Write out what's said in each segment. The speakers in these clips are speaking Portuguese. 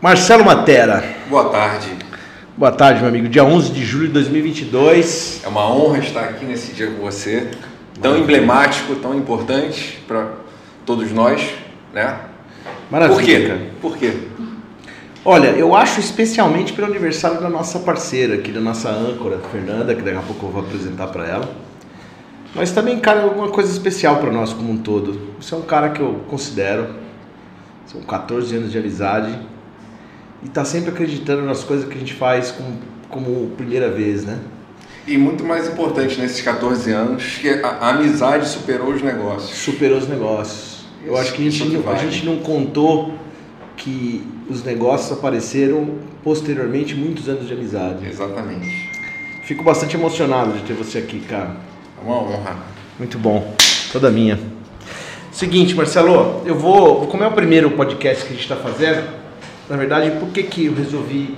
Marcelo Matera. Boa tarde. Boa tarde, meu amigo. Dia 11 de julho de 2022. É uma honra estar aqui nesse dia com você. Tão emblemático, tão importante para todos nós, né? Maravilha. Por quê? cara. Por quê? Olha, eu acho especialmente pelo aniversário da nossa parceira aqui, da nossa âncora, Fernanda, que daqui a pouco eu vou apresentar para ela. Mas também, cara, alguma coisa especial para nós como um todo. Você é um cara que eu considero. São 14 anos de amizade. E tá sempre acreditando nas coisas que a gente faz como, como primeira vez, né? E muito mais importante nesses 14 anos, que a, a amizade superou os negócios. Superou os negócios. Eu Isso- acho que a gente, que não, a vale. gente não contou que os negócios apareceram posteriormente muitos anos de amizade. Exatamente. Fico bastante emocionado de ter você aqui, cara. É uma honra. Muito bom. Toda minha. Seguinte, Marcelo, eu vou. Como é o primeiro podcast que a gente está fazendo, na verdade, por que, que eu resolvi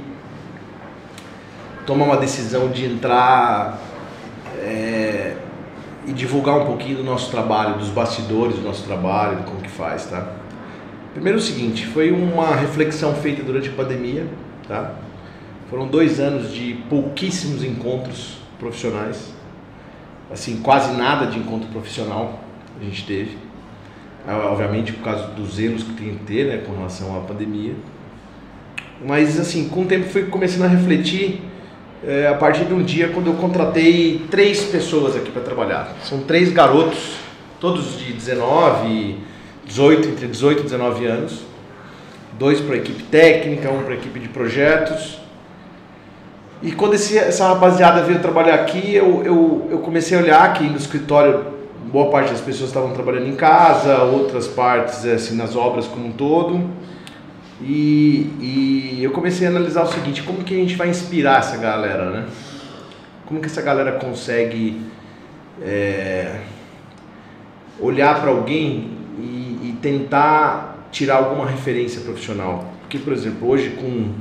tomar uma decisão de entrar é, e divulgar um pouquinho do nosso trabalho, dos bastidores do nosso trabalho, como que faz, tá? Primeiro o seguinte, foi uma reflexão feita durante a pandemia, tá? Foram dois anos de pouquíssimos encontros profissionais assim, quase nada de encontro profissional a gente teve. Obviamente por causa dos zelos que tem que ter, né, com relação à pandemia. Mas assim, com o tempo fui começando a refletir eh, a partir de um dia quando eu contratei três pessoas aqui para trabalhar. São três garotos, todos de 19, 18, entre 18 e 19 anos. Dois para a equipe técnica, um para a equipe de projetos. E quando esse- essa rapaziada veio trabalhar aqui, eu, eu, eu comecei a olhar que no escritório, boa parte das pessoas estavam trabalhando em casa, outras partes assim, nas obras como um todo. E, e eu comecei a analisar o seguinte, como que a gente vai inspirar essa galera, né? Como que essa galera consegue é, olhar para alguém e, e tentar tirar alguma referência profissional? Porque, por exemplo, hoje com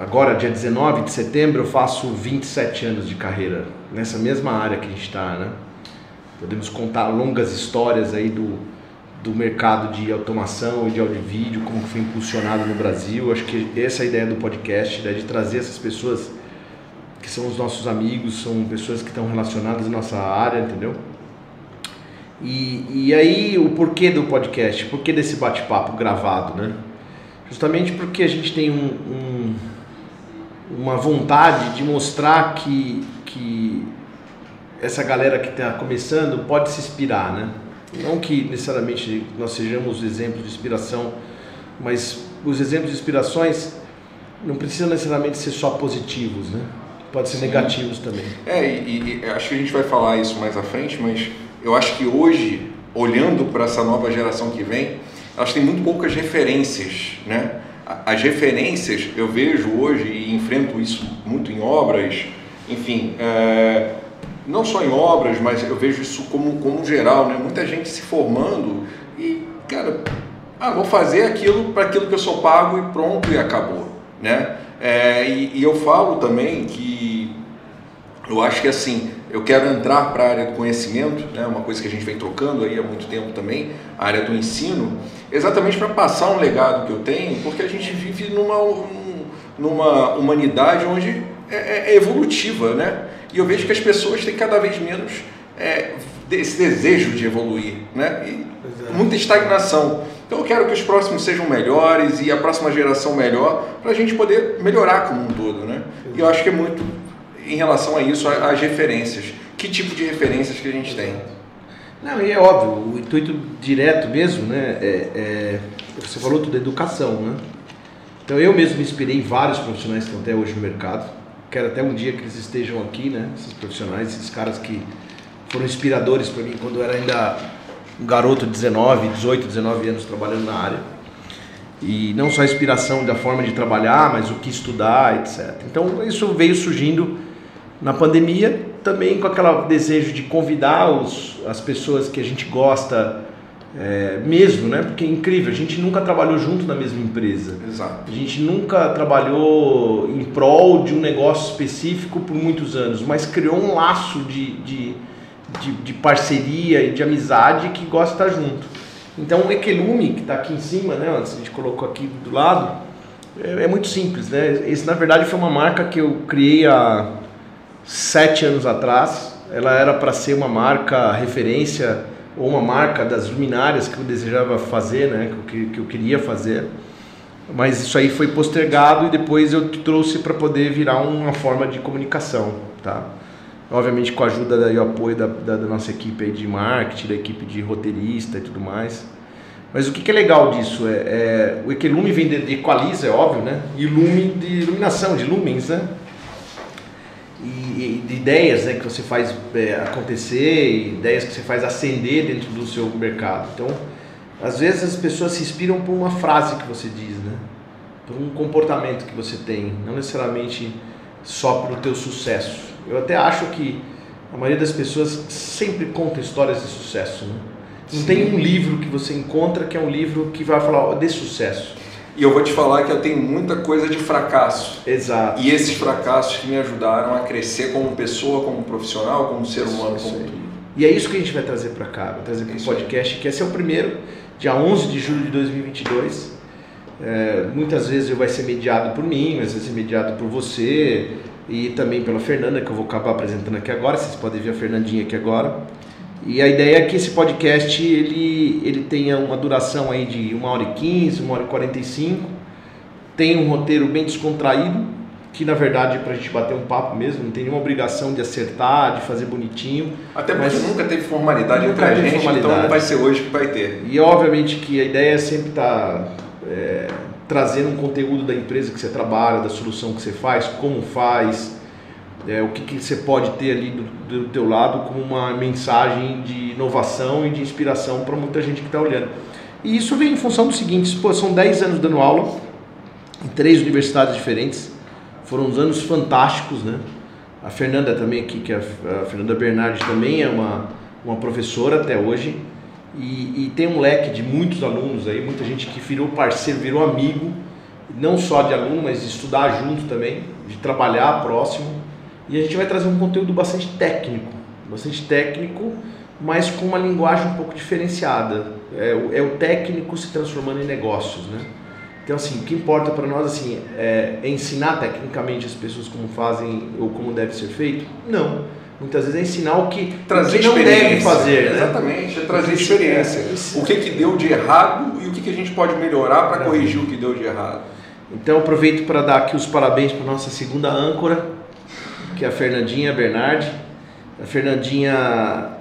agora dia 19 de setembro eu faço 27 anos de carreira nessa mesma área que a gente está, né? Podemos contar longas histórias aí do, do mercado de automação e de áudio vídeo, como foi impulsionado no Brasil. Acho que essa é a ideia do podcast, ideia de trazer essas pessoas que são os nossos amigos, são pessoas que estão relacionadas à nossa área, entendeu? E, e aí o porquê do podcast, porquê desse bate-papo gravado, né? Justamente porque a gente tem um, um- uma vontade de mostrar que, que essa galera que está começando pode se inspirar, né? Não que necessariamente nós sejamos exemplos de inspiração, mas os exemplos de inspirações não precisam necessariamente ser só positivos, né? Pode ser Sim. negativos também. É, e, e acho que a gente vai falar isso mais à frente, mas eu acho que hoje, olhando para essa nova geração que vem, elas têm muito poucas referências, né? As referências, eu vejo hoje e enfrento isso muito em obras, enfim, é, não só em obras, mas eu vejo isso como, como geral, né? Muita gente se formando e, cara, ah, vou fazer aquilo para aquilo que eu sou pago e pronto e acabou, né? É, e, e eu falo também que eu acho que assim, eu quero entrar para a área do conhecimento, né, uma coisa que a gente vem trocando aí há muito tempo também, a área do ensino, exatamente para passar um legado que eu tenho, porque a gente vive numa, um- numa humanidade onde é, é- é evolutiva, né? E eu vejo que as pessoas têm cada vez menos é, esse desejo de evoluir, né? E Exato. muita estagnação. Então eu quero que os próximos sejam melhores e a próxima geração melhor, para a gente poder melhorar como um todo, né? E eu acho que é muito em relação a isso, as referências. Que tipo de referências que a gente tem? Não, e é óbvio, o intuito direto mesmo, né? É, é- você falou tudo, educação, né? Então eu mesmo me inspirei em vários profissionais que estão até hoje no mercado. Quero até um dia que eles estejam aqui, né? Esses profissionais, esses caras que foram inspiradores para mim quando eu era ainda um garoto de 19, 18, 19 anos trabalhando na área. E não só a inspiração da forma de trabalhar, mas o que estudar, etc. Então isso veio surgindo na pandemia, também com aquele desejo de convidar os, as pessoas que a gente gosta é, mesmo, né? Porque é incrível, a gente nunca trabalhou junto na mesma empresa. Exato. A gente nunca trabalhou em prol de um negócio específico por muitos anos, mas criou um laço de, de, de, de parceria e de amizade que gosta de estar junto. Então o Ekelume, que está aqui em cima, né, antes a gente colocou aqui do lado, É, é, muito simples, né? Esse, na verdade, foi uma marca que eu criei há sete anos atrás. Ela era para ser uma marca referência ou uma marca das luminárias que eu desejava fazer, né? Que, que eu queria fazer. Mas isso aí foi postergado e depois eu trouxe para poder virar uma forma de comunicação, tá? Obviamente com a ajuda e o apoio da, da, da nossa equipe de marketing, da equipe de roteirista e tudo mais. Mas o que, que é legal disso? É, é, o Equilume vem de, de equaliza, é óbvio, né? E lume de iluminação, de lumens, né? E, de ideias né, que você faz é, acontecer, ideias que você faz acender dentro do seu mercado. Então, às vezes as pessoas se inspiram por uma frase que você diz, né? Por um comportamento que você tem, não necessariamente só pelo teu sucesso. Eu até acho que a maioria das pessoas sempre conta histórias de sucesso, né? Não Sim. tem um livro que você encontra que é um livro que vai falar de sucesso. E eu vou te falar que eu tenho muita coisa de fracasso. Exato. E esses fracassos que me ajudaram a crescer como pessoa, como profissional, como ser humano, como tudo. E é isso que a gente vai trazer para cá, vai trazer para o podcast, que esse é o primeiro, dia 11 de julho de 2022. É, muitas vezes vai ser mediado por mim, vai ser mediado por você e também pela Fernanda, que eu vou acabar apresentando aqui agora. Vocês podem ver a Fernandinha aqui agora. E a ideia é que esse podcast ele, ele tenha uma duração aí de 1 hora e 15, 1 hora e 45. Tem um roteiro bem descontraído, que na verdade é para a gente bater um papo mesmo, não tem nenhuma obrigação de acertar, de fazer bonitinho. Até porque nunca teve formalidade nunca entre a gente, formalidade. então não vai ser hoje que vai ter. E obviamente que a ideia é sempre estar tá, é, trazendo um conteúdo da empresa que você trabalha, da solução que você faz, como faz, é, o que, que, você pode ter ali do, do teu lado como uma mensagem de inovação e de inspiração para muita gente que está olhando. E isso vem em função do seguinte, pô, são 10 anos dando aula em três universidades diferentes, foram uns anos fantásticos, né? A Fernanda também aqui, que é a Fernanda Bernardi também é uma, uma professora até hoje e, e tem um leque de muitos alunos aí, muita gente que virou parceiro, virou amigo, não só de aluno, mas de estudar junto também, de trabalhar próximo. E a gente vai trazer um conteúdo bastante técnico, bastante técnico, mas com uma linguagem um pouco diferenciada. É, o, é o técnico se transformando em negócios, né? Então, assim, o que importa para nós assim, é, é, ensinar tecnicamente as pessoas como fazem ou como deve ser feito? Não. Muitas vezes é ensinar o que, trazer o que não deve fazer. Né? Exatamente, é trazer experiência. O que, que deu de errado e o que, que a gente pode melhorar para corrigir o que deu de errado. Então, aproveito para dar aqui os parabéns para nossa segunda âncora, que é a Fernandinha Bernardi. A Fernandinha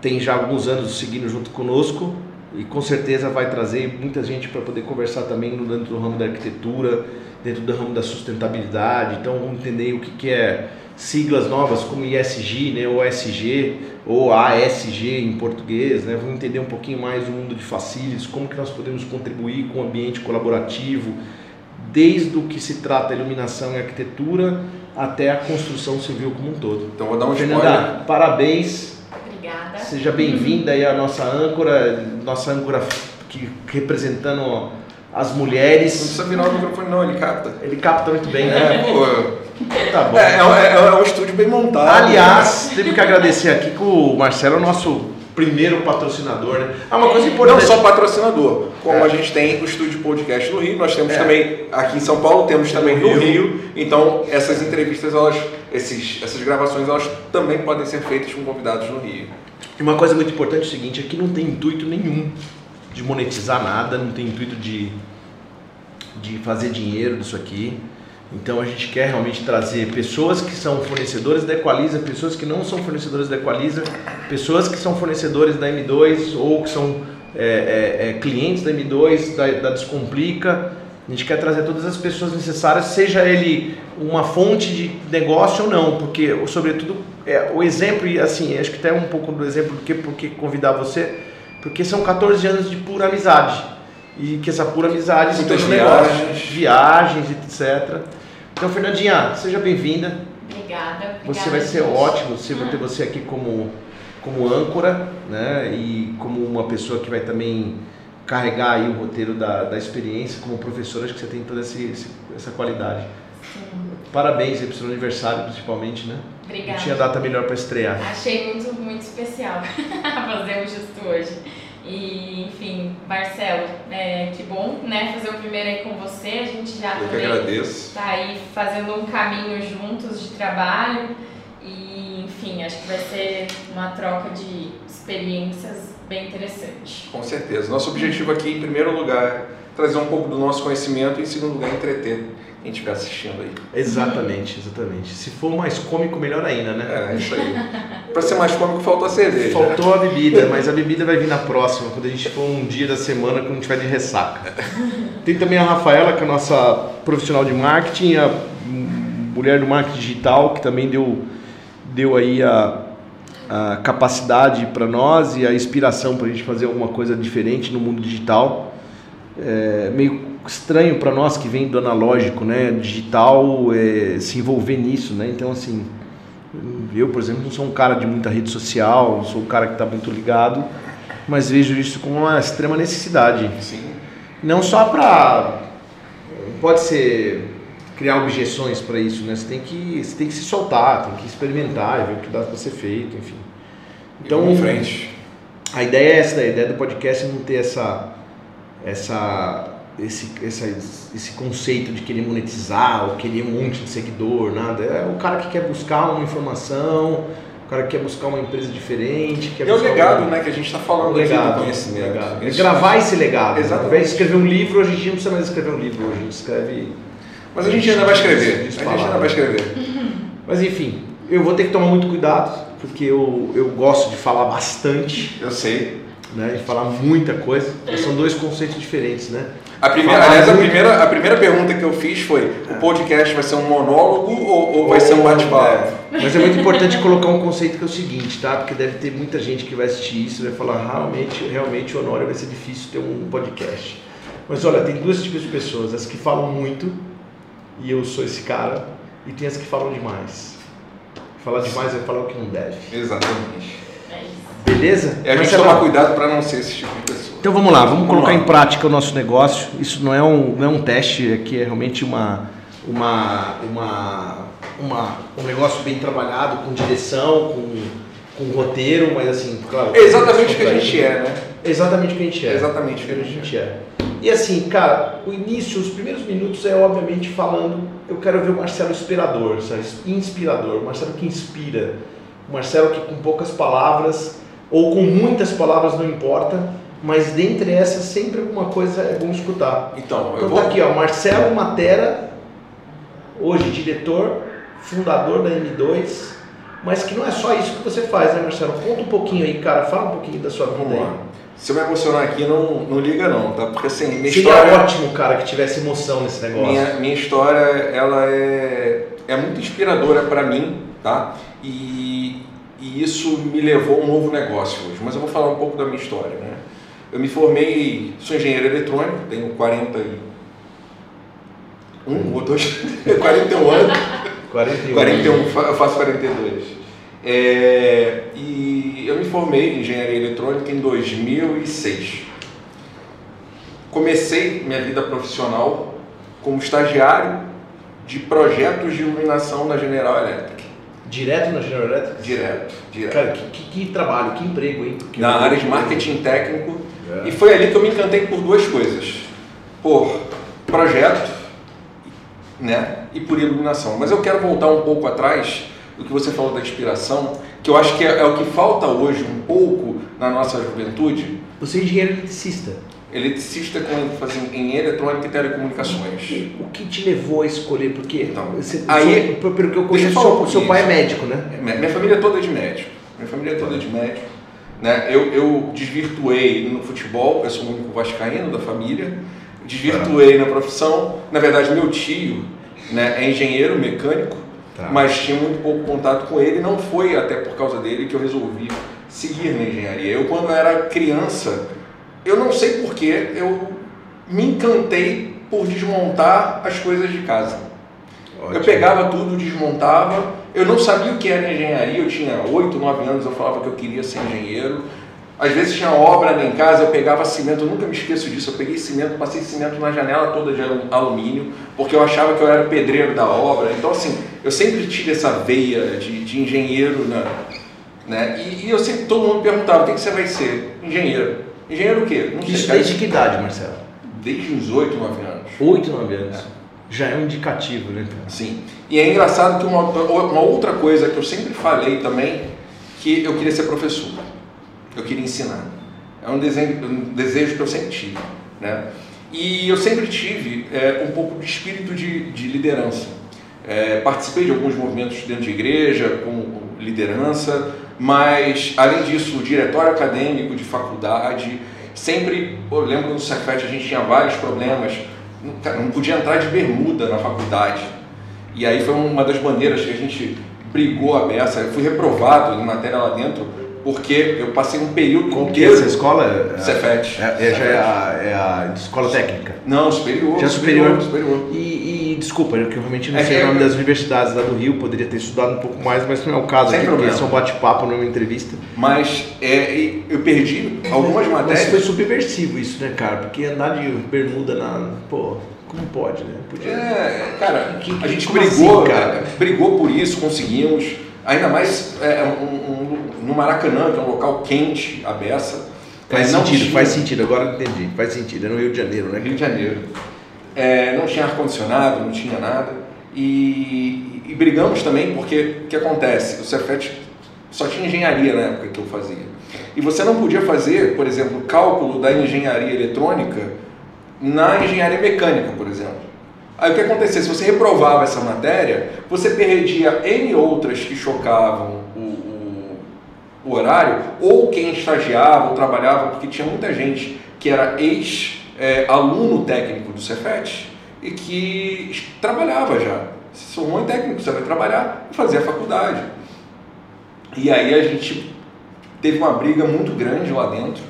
tem já alguns anos seguindo junto conosco e com certeza vai trazer muita gente para poder conversar também dentro do ramo da arquitetura, dentro do ramo da sustentabilidade. Então vamos entender o que, que é siglas novas como ISG, né, ou SG, ou ASG em português, né? Vamos entender um pouquinho mais o mundo de facilities, como que nós podemos contribuir com o ambiente colaborativo, desde o que se trata iluminação e arquitetura até a construção civil como um todo. Então vou dar um Fernanda, spoiler. parabéns. Obrigada. Seja bem-vinda aí à nossa âncora, nossa âncora que, representando as mulheres. Não precisa virar o microfone não, ele capta. Ele capta muito bem, né? É, pô. Tá bom. É, é, é, um estúdio bem montado. Aliás, né? teve que agradecer aqui que o Marcelo é o nosso primeiro patrocinador, né? Ah, uma coisa importante. Não só patrocinador, como é. a gente tem o estúdio podcast no Rio, nós temos é. também aqui em São Paulo, temos também no, no Rio. Rio. Então, essas entrevistas, elas, esses, essas gravações, elas também podem ser feitas com convidados no Rio. E uma coisa muito importante é o seguinte, aqui não tem intuito nenhum de monetizar nada, não tem intuito de, de fazer dinheiro disso aqui. Então a gente quer realmente trazer pessoas que são fornecedores da Equaliza, pessoas que não são fornecedores da Equaliza, pessoas que são fornecedores da M2 ou que são é, é, é, clientes da M2, da, da Descomplica. A gente quer trazer todas as pessoas necessárias, seja ele uma fonte de negócio ou não, porque sobretudo é, o exemplo, e assim, acho que até um pouco do exemplo do que porque convidar você, porque são 14 anos de pura amizade. E que essa pura amizade se torna viagens. viagens, etc. Então, Fernandinha, seja bem-vinda. Obrigada, obrigada. Você vai ser gente. ótimo, você vai ter você aqui como, como âncora, né? E como uma pessoa que vai também carregar aí o roteiro da, da experiência como professora, acho que você tem toda esse, essa qualidade. Sim. Parabéns aí pro seu aniversário, principalmente, né? Obrigada. Não tinha data melhor para estrear. Achei muito, muito especial fazer o justo hoje. E, enfim, Marcelo, é, que bom né, fazer o primeiro aí com você. A gente já Eu também agradeço. tá aí fazendo um caminho juntos de trabalho e, enfim, acho que vai ser uma troca de experiências bem interessante. Com certeza. Nosso objetivo aqui, em primeiro lugar, é trazer um pouco do nosso conhecimento e, em segundo lugar, entreter quem estiver assistindo aí. Exatamente, exatamente. Se for mais cômico, melhor ainda, né? É, isso aí. Pra ser mais cômico, faltou a cerveja. Faltou a bebida, mas a bebida vai vir na próxima, quando a gente for um dia da semana quando a gente vai de ressaca. Tem também a Rafaela, que é a nossa profissional de marketing, a mulher do marketing digital, que também deu, deu aí a, a capacidade para nós e a inspiração para a gente fazer alguma coisa diferente no mundo digital. É meio estranho para nós que vem do analógico, né, digital, é, se envolver nisso, né? Então assim, eu, por exemplo, não sou um cara de muita rede social, sou um cara que está muito ligado, mas vejo isso como uma extrema necessidade. Sim. Não só para. Pode ser criar objeções para isso, né? Você tem, que, você tem que se soltar, tem que experimentar, ver o que dá para ser feito, enfim. Então, em frente. A ideia é essa, a ideia do podcast é não ter essa, essa, esse, essa, esse conceito de querer monetizar ou querer um monte de seguidor, nada. É o cara que quer buscar uma informação, o cara que quer buscar uma empresa diferente. Quer é o legado, um- né, que a gente está falando aqui legado, do conhecimento. legado. É gravar esse legado. Exatamente. Ao invés de escrever um livro, hoje a gente não precisa mais escrever um livro, hoje a gente escreve. Mas a gente ainda vai escrever. A gente ainda vai escrever. Mas enfim, eu vou ter que tomar muito cuidado, porque eu, eu gosto de falar bastante, Eu sei. Né? De falar muita coisa. São dois conceitos diferentes, né? A primeira, aliás, a primeira, a primeira pergunta que eu fiz foi: o podcast vai ser um monólogo ou, ou vai ser um bate-papo? Mas é muito importante colocar um conceito que é o seguinte, tá? Porque deve ter muita gente que vai assistir isso e vai falar, realmente, realmente, Honório, vai ser difícil ter um podcast. Mas olha, tem dois tipos de pessoas, as que falam muito, e eu sou esse cara, e tem as que falam demais. Falar demais vai falar o que não deve. Exatamente. É. Beleza? E a gente Marcelo, toma cuidado para não ser esse tipo de pessoa. Então vamos lá, vamos, Vamos colocar lá. em prática o nosso negócio. Isso não é um, não é um teste, aqui é realmente uma, uma, uma, uma, um negócio bem trabalhado, com direção, com, com roteiro, mas assim, claro. É exatamente o que a gente é, né? É exatamente o que a gente é. É exatamente o que a gente é. E assim, cara, o início, os primeiros minutos é obviamente falando, eu quero ver o Marcelo inspirador, sabe? inspirador, o Marcelo que inspira, o Marcelo que com poucas palavras ou com muitas palavras não importa, mas dentre essas sempre alguma coisa é bom escutar. Então, eu Então vou. tá aqui, ó, Marcelo Matera, hoje diretor, fundador da M2, mas que não é só isso que você faz, né, Marcelo? Conta um pouquinho aí, cara, fala um pouquinho da sua vida Vamos aí. lá. Se eu me emocionar aqui, não, não liga não, tá? Porque assim, minha Seria história. ótimo, cara, que tivesse emoção nesse negócio. Minha, minha história, ela é, é muito inspiradora para mim, tá? E, e isso me levou a um novo negócio hoje. Mas eu vou falar um pouco da minha história, né? Eu me formei, sou engenheiro eletrônico, tenho 41 ou dois, 41 anos. 41. 41, fa- eu faço 42. É, e eu me formei em engenharia eletrônica em 2006. Comecei minha vida profissional como estagiário de projetos de iluminação na General Electric. Direto na General Electric? Direto, direto. Cara, que, que, que trabalho, que emprego, hein? Que na área de marketing técnico. É. E foi ali que eu me encantei por duas coisas. Por projeto né? e por iluminação. Mas eu quero voltar um pouco atrás do que você falou da inspiração, que eu acho que é, é o que falta hoje um pouco na nossa juventude. Você é engenheiro eletricista. Eletricista com ênfase em eletrônica e telecomunicações. O que te levou a escolher? Porque, Então, você, aí- seu- pelo que eu conheço, seu, seu pai é médico, né? Minha minha família toda é de médico. Minha família toda é de médico. Né? Eu, eu desvirtuei no futebol, eu sou o único vascaíno da família. Desvirtuei na profissão. Na verdade, meu tio né, é engenheiro mecânico, Tá. mas tinha muito pouco contato com ele. Não foi até por causa dele que eu resolvi seguir na engenharia. Eu, quando era criança, eu não sei porquê, eu me encantei por desmontar as coisas de casa. Eu pegava tudo, desmontava. Eu não sabia o que era engenharia. Eu tinha 8, 9 anos, eu falava que eu queria ser engenheiro. Às vezes tinha obra lá em casa, eu pegava cimento, eu nunca me esqueço disso. Eu peguei cimento, passei cimento na janela toda de alu- alumínio, porque eu achava que eu era o pedreiro da obra. Então, assim, eu sempre tive essa veia de, de engenheiro, né? né? E, e eu sempre, todo mundo perguntava: o que, que você vai ser? Engenheiro. Engenheiro o quê? Não sei. Isso cara. desde que idade, Marcelo? desde os 8, 9 anos. 8, 9 anos. É. Já é um indicativo, né? Sim. E é engraçado que uma, uma outra coisa que eu sempre falei também, que eu queria ser professor. Eu queria ensinar. É um desejo, um desejo que eu sempre tive. Né? E eu sempre tive é, um pouco de espírito de, de liderança. É, participei de alguns movimentos dentro de igreja, com liderança, mas além disso, o diretório acadêmico de faculdade, sempre, eu lembro no Cefet a gente tinha vários problemas, não podia entrar de bermuda na faculdade. E aí foi uma das bandeiras que a gente brigou a beça, eu fui reprovado em matéria lá dentro porque eu passei um período Qual que é essa escola? Cefet. É, é, já é a, é a escola técnica? Não, superior. Já superior. superior. E, e desculpa, eu que realmente não é sei o nome das universidades lá do Rio, poderia ter estudado um pouco mais, mas não é o caso Sem aqui, problema. porque é só um bate-papo, não é uma entrevista. Mas é, eu perdi algumas matérias. Mas foi subversivo isso, né, cara? Porque andar de bermuda na. Pô, como pode, né? Podia... É, cara, Que- a gente como brigou, assim, cara? brigou por isso, conseguimos. Ainda mais é, um, um- no Maracanã, que é um local quente, a beça. Faz É, sentido, tinha- faz sentido, agora eu entendi. Faz sentido, é no Rio de Janeiro, né? Rio de Janeiro. É, não tinha ar-condicionado, não tinha nada. E, e brigamos também porque o que acontece? O Cefet só tinha engenharia na época que eu fazia. E você não podia fazer, por exemplo, cálculo da engenharia eletrônica na engenharia mecânica, por exemplo. Aí o que acontecia? Se você reprovava essa matéria, você perdia N outras que chocavam o, o, o horário, ou quem estagiava ou trabalhava, porque tinha muita gente que era ex-aluno técnico do Cefet e que trabalhava já. Se formou em técnico, você vai trabalhar e fazer a faculdade. E aí a gente teve uma briga muito grande lá dentro,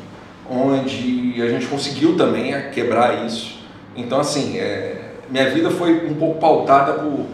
onde a gente conseguiu também quebrar isso. Então, assim, é, minha vida foi um pouco pautada por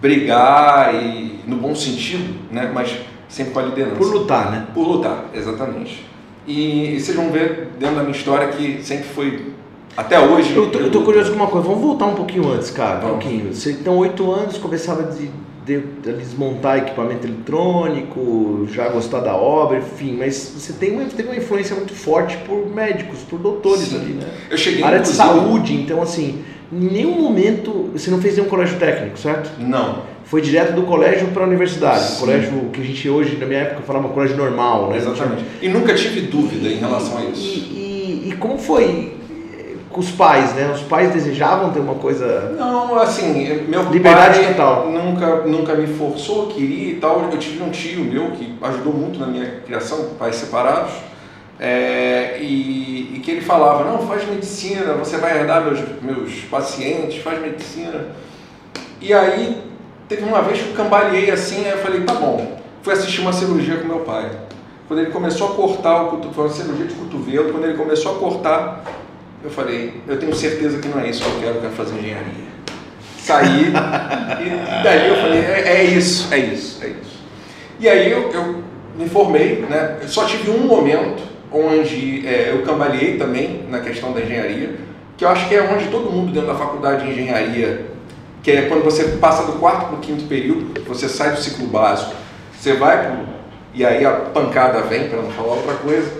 brigar e no bom sentido, né? Mas sempre com a liderança. Por lutar, né? Por lutar, exatamente. E, e vocês vão ver dentro da minha história que sempre foi, até hoje... Eu tô, eu tô curioso com uma coisa, vamos voltar um pouquinho antes, cara. Um pouquinho. Você então, oito anos, começava de, de, de desmontar equipamento eletrônico, já gostar da obra, enfim, mas você tem uma, teve uma influência muito forte por médicos, por doutores Sim. ali, né? Eu cheguei, área de saúde, então assim, em nenhum momento você não fez nenhum colégio técnico, certo? Não, Foi direto do colégio para a universidade. O Sim. colégio que a gente hoje, na minha época, falava colégio normal, né? exatamente. E nunca tive dúvida em relação a E, isso. e, e como foi os pais, né? Os pais desejavam ter uma coisa. Não, assim, meu Liberdade pai total. nunca, nunca me forçou, queria e tal. Eu tive um tio meu que ajudou muito na minha criação, pais separados, é, e, e que ele falava, não, faz medicina, você vai herdar meus, meus pacientes, faz medicina. E aí, teve uma vez que eu cambaleei assim, aí eu falei, tá bom. Fui assistir uma cirurgia com meu pai. Quando ele começou a cortar o cotovelo, foi uma cirurgia de cotovelo, quando ele começou a cortar, eu falei, eu tenho certeza que não é isso que eu quero, eu quero fazer engenharia. Saí, e daí eu falei, é, é isso, é isso, é isso. E aí eu, eu me formei, né? Eu só tive um momento onde é, eu cambaleei também na questão da engenharia, que eu acho que é onde todo mundo dentro da faculdade de engenharia, que é quando você passa do quarto para o quinto período, você sai do ciclo básico, você vai pro, e aí a pancada vem, para não falar outra coisa,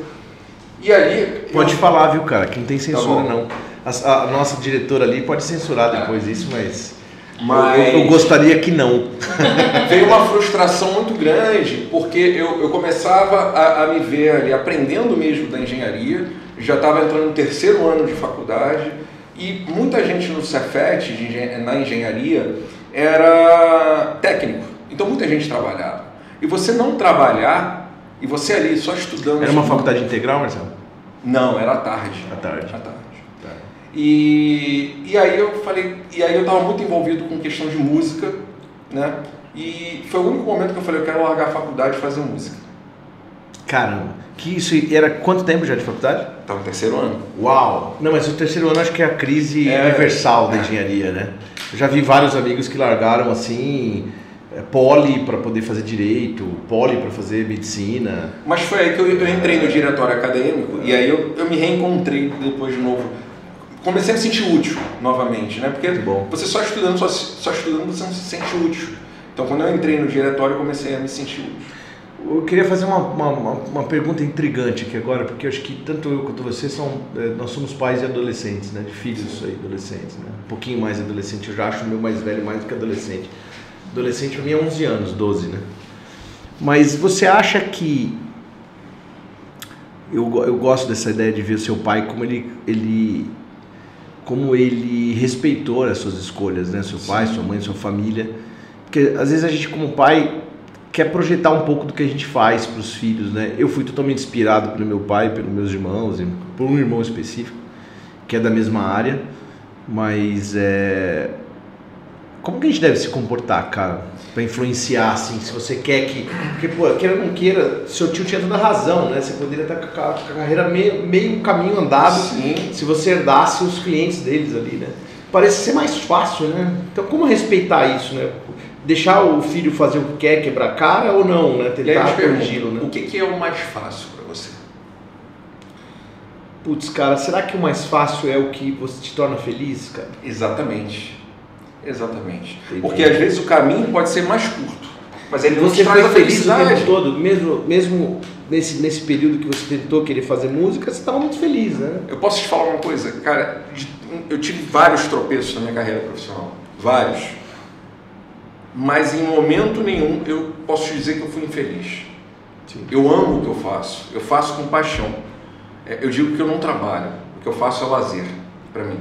e aí... Pode falar, viu, cara? Que não tem censura, bom. não. A, a nossa diretora ali pode censurar depois disso, mas. Mas- Eu, eu gostaria que não. veio uma frustração muito grande, porque eu, eu começava a, a me ver ali aprendendo mesmo da engenharia, já estava entrando no terceiro ano de faculdade, e muita gente no Cefet, engen- na engenharia, era técnico. Então muita gente trabalhava. E você não trabalhar, e você ali só estudando... Era uma estudando- faculdade integral, Marcelo? Não, era à tarde. À tarde. À tarde. E, e aí eu falei, e aí eu estava muito envolvido com questão de música, né? E foi o único momento que eu falei, eu quero largar a faculdade e fazer música. Caramba. Que isso era quanto tempo já de faculdade? Estava no terceiro ano. Uau! Não, mas o terceiro ano acho que é a crise É. universal da engenharia, né? Eu já vi vários amigos que largaram assim, é, poli para poder fazer direito, poli para fazer medicina. Mas foi aí que eu, eu entrei no diretório acadêmico e aí eu, eu me reencontrei depois de novo. Comecei a me sentir útil novamente, né? Porque bom. você só estudando, só, só estudando, você não se sente útil. Então quando eu entrei no diretório, eu comecei a me sentir útil. Eu queria fazer uma, uma, uma, pergunta intrigante aqui agora, porque acho que tanto eu quanto você são, é, nós somos pais e adolescentes, né? De filhos aí, adolescentes, né? Um pouquinho mais adolescente, eu já acho o meu mais velho mais do que adolescente. Adolescente para mim é 11 anos, 12, né? Mas você acha que eu, eu gosto dessa ideia de ver seu pai como ele, ele como ele respeitou as suas escolhas, né? Seu pai, sua mãe, sua família. Porque às vezes a gente como pai quer projetar um pouco do que a gente faz para os filhos, né? Eu fui totalmente inspirado pelo meu pai, pelos meus irmãos, por um irmão específico que é da mesma área, mas é como que a gente deve se comportar, cara, para influenciar, assim, se você quer que. Porque, pô, queira ou não queira, seu tio tinha toda a razão, né? Você poderia estar com a, com a carreira meio, meio caminho andado Sim. se você herdasse os clientes deles ali, né? Parece ser mais fácil, né? Então, como respeitar isso, né? Deixar o filho fazer o que quer, quebrar cara ou não, né? Tentar corrigi-lo, né? O que, que é o mais fácil para você? Putz, cara, será que o mais fácil é o que você te torna feliz, cara? Exatamente. Exatamente. Entendi. Porque às vezes o caminho pode ser mais curto, mas ele não você foi feliz o tempo todo, mesmo, mesmo nesse, nesse período que você tentou querer fazer música, você estava muito feliz, né? Eu posso te falar uma coisa, cara, eu tive vários tropeços na minha carreira profissional, vários. Mas em momento nenhum eu posso te dizer que eu fui infeliz. Sim. Eu amo o que eu faço, eu faço com paixão. É, eu digo que eu não trabalho, o que eu faço é lazer para mim.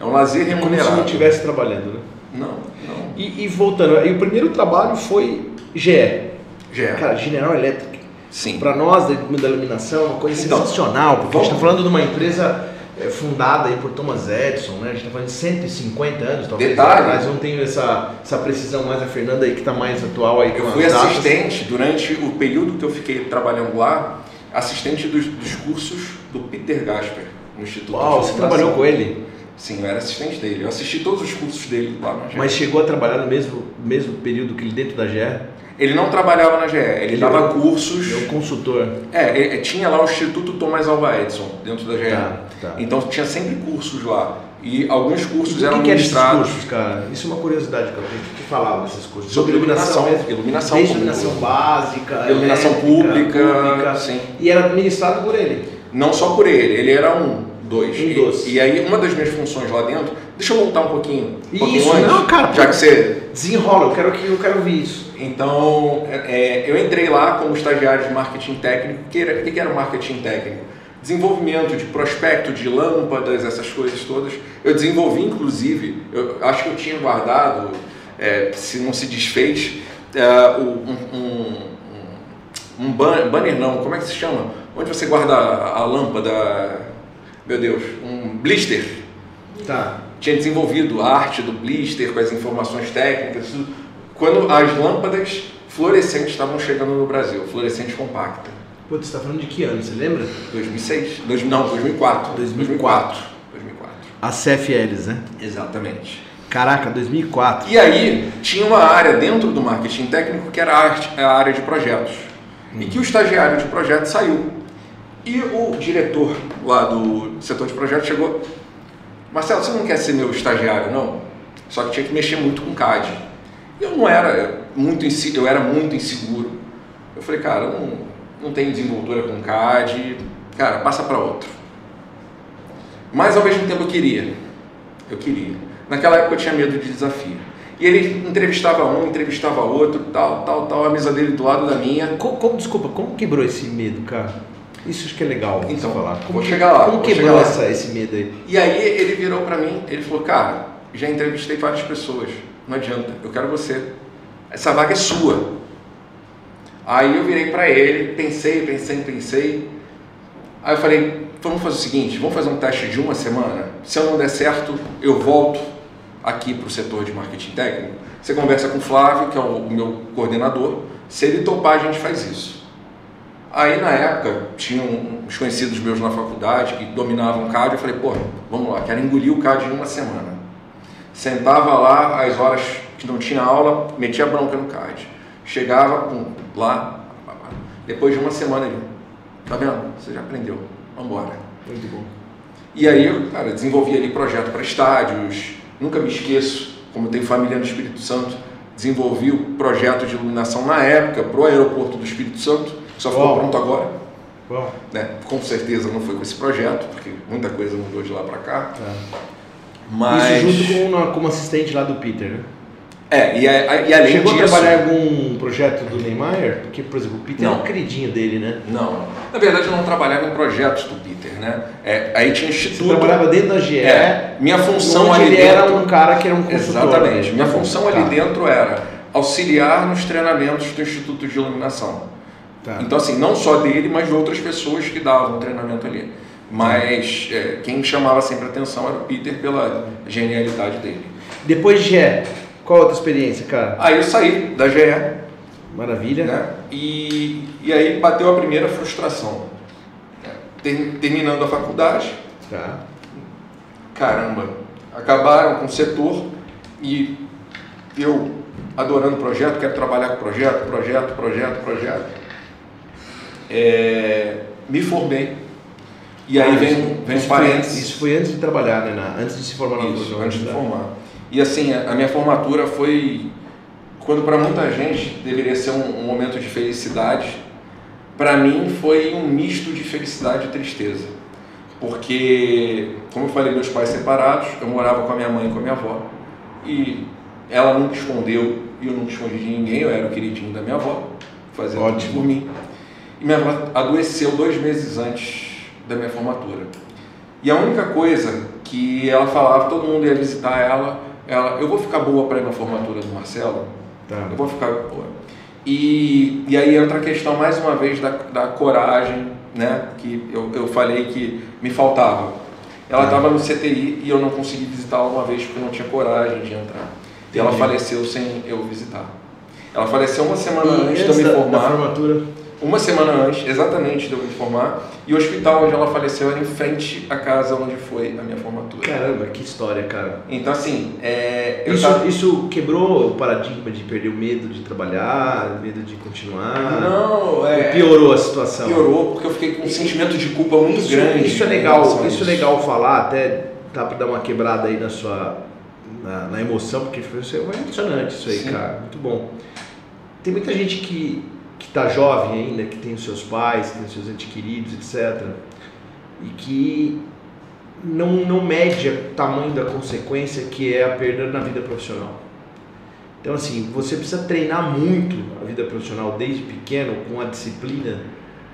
É um lazer remunerado. Como se não estivesse trabalhando, né? Não, não. E, e voltando, aí o primeiro trabalho foi GE. GE. Cara, General Electric. Sim. Para nós, da iluminação, é uma coisa então, sensacional, porque vamos... a gente está falando de uma empresa é, fundada aí por Thomas Edison, né? A gente está falando de 150 anos, talvez. Detalhe. Mas não tenho essa, essa precisão mais, a Fernanda aí que está mais atual aí. Eu fui assistente durante o período que eu fiquei trabalhando lá, assistente dos, dos cursos do Peter Gasper, no Instituto Uau, você trabalhou com ele? Sim, eu era assistente dele. Eu assisti todos os cursos dele lá na GE. Mas chegou a trabalhar no mesmo, mesmo período que ele dentro da GE? Ele não trabalhava na GE, ele, ele dava era, cursos. Ele é um consultor. É, tinha lá o Instituto Thomas Alva Edison, dentro da GE. Tá, tá. Então tinha sempre cursos lá. E alguns cursos e eram que ministrados. Que cursos, cara? Isso é uma curiosidade que eu tenho. O que falava desses cursos? Sobre iluminação, iluminação Iluminação, Desde iluminação básica, iluminação pública, pública, sim. E era ministrado por ele? Não só por ele, ele era um dois. Um e, e, aí, uma das minhas funções lá dentro, deixa eu voltar um pouquinho. Um pouquinho isso, antes, não, cara. Já que você. Desenrola, eu quero, que, eu quero ouvir isso. Então, é, eu entrei lá como estagiário de marketing técnico. O que, era, que era marketing técnico? Desenvolvimento de prospecto de lâmpadas, essas coisas todas. Eu desenvolvi, inclusive, eu acho que eu tinha guardado, é, se não se desfez, é, um, um, um, banner, não, como é que se chama? Onde você guarda a lâmpada meu Deus, um blister. Tá. Tinha desenvolvido a arte do blister com as informações técnicas, tudo, quando as lâmpadas fluorescentes estavam chegando no Brasil, fluorescente compacta. Pô, você está falando de que ano, você lembra? 2006. Dois, não, 2004. 2004. 2004. A CFLs, né? Exatamente. Caraca, 2004. E aí, tinha uma área dentro do marketing técnico que era a área de projetos. Hum. E que o estagiário de projeto saiu. E o diretor lá do setor de projetos chegou, Marcelo, você não quer ser meu estagiário, não? Só que tinha que mexer muito com CAD. Eu não era muito, eu era muito inseguro. Eu falei, cara, eu não, não tenho desenvoltura com CAD, cara, passa para outro. Mas ao mesmo tempo eu queria. Eu queria. Naquela época eu tinha medo de desafio. E ele entrevistava um, entrevistava outro, tal, tal, tal, a mesa dele do lado da minha. Como, como desculpa, como quebrou esse medo, cara? Isso acho que é legal. Então, falar. Como, vou chegar lá. Como quebrou lá. Essa, esse medo aí? E aí ele virou para mim, ele falou, cara, já entrevistei várias pessoas, não adianta, eu quero você. Essa vaga é sua. Aí eu virei para ele, pensei, pensei, pensei. Aí eu falei, vamos fazer o seguinte, vamos fazer um teste de uma semana. Se eu não der certo, eu volto aqui para o setor de marketing técnico. Você conversa com o Flávio, que é o meu coordenador. Se ele topar, a gente faz isso. Aí na época tinham uns conhecidos meus na faculdade que dominavam CAD, eu falei, pô, vamos lá, quero engolir o CAD em uma semana. Sentava lá às horas que não tinha aula, metia bronca no CAD. Chegava pum, lá, depois de uma semana ele, tá vendo? Você já aprendeu, vamos embora. Muito bom. E aí eu, cara, desenvolvi ali projeto para estádios, nunca me esqueço, como eu tenho família no Espírito Santo, desenvolvi o projeto de iluminação na época para o aeroporto do Espírito Santo, só ficou Uau. pronto agora. Bom, Né? Com certeza não foi com esse projeto, porque muita coisa mudou de lá para cá. tá. Mas Isso junto com uma, como assistente lá do Peter, né? é e, a- e além Chegou disso, a trabalhar em algum projeto do Neymar? Porque, por exemplo, o Peter é Não. um queridinho dele, né? não, na verdade eu não trabalhava em projetos do Peter, né? É, aí tinha Você instituto. trabalhava dentro da GE, É, minha função ali ele dentro era um cara que era um consultor. Exatamente. Minha função Tá. ali dentro era auxiliar nos treinamentos do Instituto de Iluminação. Tá. Então, assim, não só dele, mas de outras pessoas que davam treinamento ali. Mas é, quem chamava sempre a atenção era o Peter pela genialidade dele. Depois de GE, qual a outra experiência, cara? Aí eu saí da GE, Maravilha. né? E, e aí bateu a primeira frustração. Ter- terminando a faculdade, Tá. caramba, acabaram com o setor e eu adorando o projeto, quero trabalhar com projeto, projeto, projeto, projeto. É, me formei. E aí Ah, vem, isso- vem isso foi- parênteses. Isso foi antes de trabalhar, né? na- antes de se formar na Isso, antes de formar. E assim, a a minha formatura foi, quando para muita gente deveria ser um, um momento de felicidade, para mim foi um misto de felicidade e tristeza. Porque, como eu falei, meus pais separados, eu morava com a minha mãe e com a minha avó. E ela nunca escondeu, e eu nunca escondi de ninguém, eu era o queridinho da minha avó, fazia tudo Ótimo. por mim. E minha avó adoeceu dois meses antes da minha formatura. E a única coisa que ela falava, todo mundo ia visitar ela, ela, eu vou ficar boa para ir na formatura do Marcelo? Tá. Eu vou ficar boa. E, e aí entra a questão mais uma vez da, da coragem, né? Que eu, eu falei que me faltava. Ela Tá. estava no CTI e eu não consegui visitá-la uma vez porque eu não tinha coragem de entrar. E ela Entendi. faleceu sem eu visitar. Ela faleceu uma semana E antes de eu me da, da formar. formatura, Uma semana antes, exatamente de eu me formar, e o hospital onde ela faleceu era em frente à casa onde foi a minha formatura. caramba, que história, cara. Então, assim, é, Isso, tava- isso quebrou o paradigma de perder o medo de trabalhar, o medo de continuar? Não, Ou é. piorou a situação? Piorou porque eu fiquei com um sentimento de culpa muito isso, grande. Isso é legal, isso é legal falar, até tá para dar uma quebrada aí na sua na, na emoção, porque foi foi emocionante isso aí, Sim. cara, muito bom. Tem muita gente que que tá jovem ainda, que tem os seus pais, que tem os seus entes queridos, etc. E que não, não mede o tamanho da consequência que é a perda na vida profissional. Então, assim, você precisa treinar muito a vida profissional desde pequeno com a disciplina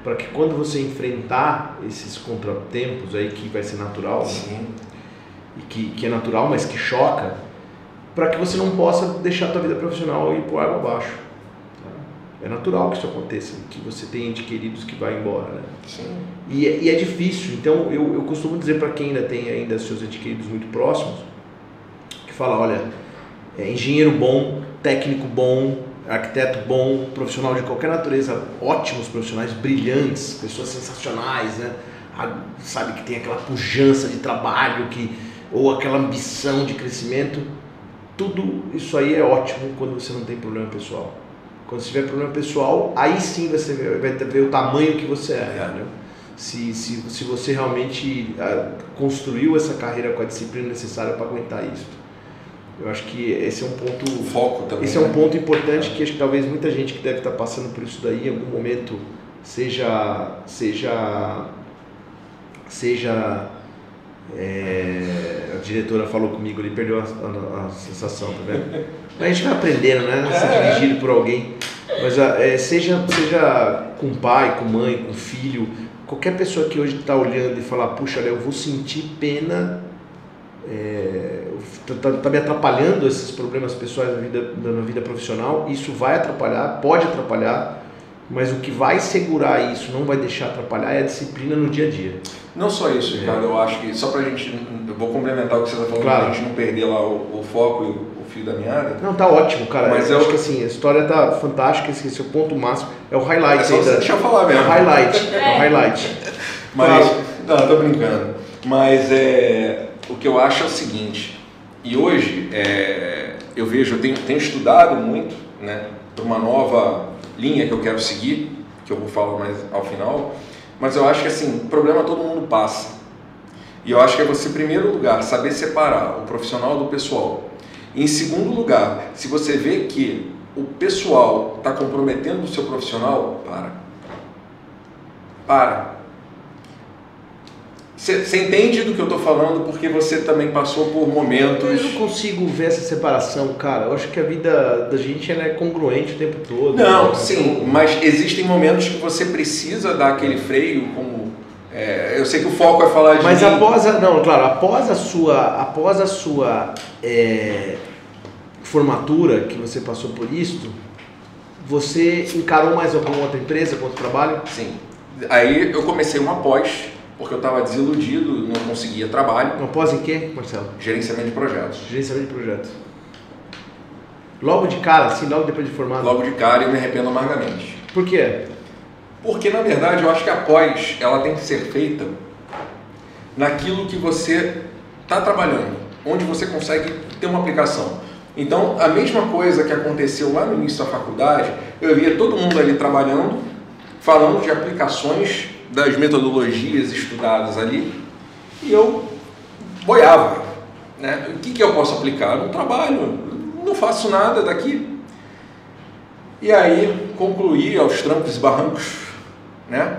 para que quando você enfrentar esses contratempos aí que vai ser natural, né? Sim. e que, que é natural, mas que choca, para que você não possa deixar a tua vida profissional ir por água abaixo. É natural que isso aconteça, que você tem entes queridos que vai embora, né? Sim. E é, e é difícil, então eu, eu costumo dizer para quem ainda tem ainda seus entes queridos muito próximos, que fala, olha, é, engenheiro bom, técnico bom, arquiteto bom, profissional de qualquer natureza, ótimos profissionais, brilhantes, pessoas sensacionais, né? Sabe que tem aquela pujança de trabalho, que ou aquela ambição de crescimento, tudo isso aí é ótimo quando você não tem problema pessoal. Quando você tiver problema pessoal, aí sim você vai ver o tamanho que você é, É. entendeu? Se, se, se você realmente ah, construiu essa carreira com a disciplina necessária para aguentar isso. Eu acho que esse é um ponto foco também. esse é um né? ponto importante que acho que talvez muita gente que deve estar passando por isso daí em algum momento seja seja seja é, a diretora falou comigo ali, perdeu a, a- a sensação, tá vendo? Mas a gente vai aprendendo, né? A ser É. dirigido por alguém. Mas ah, é, seja, seja com pai, com mãe, com filho, qualquer pessoa que hoje está olhando e falar, puxa, eu vou sentir pena é, tá, tá- tá me atrapalhando esses problemas pessoais na vida, na vida profissional, isso vai atrapalhar, pode atrapalhar, mas o que vai segurar isso, não vai deixar atrapalhar, é a disciplina no dia a dia. Não só isso, É. Ricardo, eu acho que só pra gente. Eu vou complementar o que você está falando, Claro. pra gente não perder lá o, o foco e fio da meada. Não, tá ótimo, cara. Mas eu eu- acho que assim, a história tá fantástica, esse esse é o ponto máximo, é o highlight É só ainda. você deixar eu falar É mesmo. o highlight, é o highlight. Mas, não, tô brincando. Mas é, o que eu acho é o seguinte, e hoje é, eu vejo, eu tenho, tenho estudado muito, né, para uma nova linha que eu quero seguir, que eu vou falar mais ao final, mas eu acho que assim, problema todo mundo passa. E eu acho que é você, em primeiro lugar, saber separar o profissional do pessoal. Em segundo lugar, se você vê que o pessoal está comprometendo o seu profissional, para. Para. Você entende do que eu estou falando porque você também passou por momentos. Eu não consigo ver essa separação, cara. Eu acho que a vida da gente ela é congruente o tempo todo. Não, né? sim, mas existem momentos que você precisa dar aquele freio, como. É, eu sei que o foco é falar de. Mas mim. após a, não, claro, após a sua, após a sua é, formatura que você passou por isto, você encarou mais alguma outra empresa, com outro trabalho? Sim. Aí eu comecei uma pós, porque eu estava desiludido, não conseguia trabalho. Uma pós em quê, Marcelo? Gerenciamento de projetos. Gerenciamento de projetos. Logo de cara, assim, logo depois de formado. Logo de cara eu me arrependo amargamente. Por quê? Porque na verdade eu acho que a pós ela tem que ser feita naquilo que você está trabalhando, onde você consegue ter uma aplicação. Então, a mesma coisa que aconteceu lá no início da faculdade, eu via todo mundo ali trabalhando, falando de aplicações das metodologias estudadas ali, e eu boiava. Né? O que, que eu posso aplicar? No trabalho, não faço nada daqui. E aí concluí aos trancos e barrancos, né?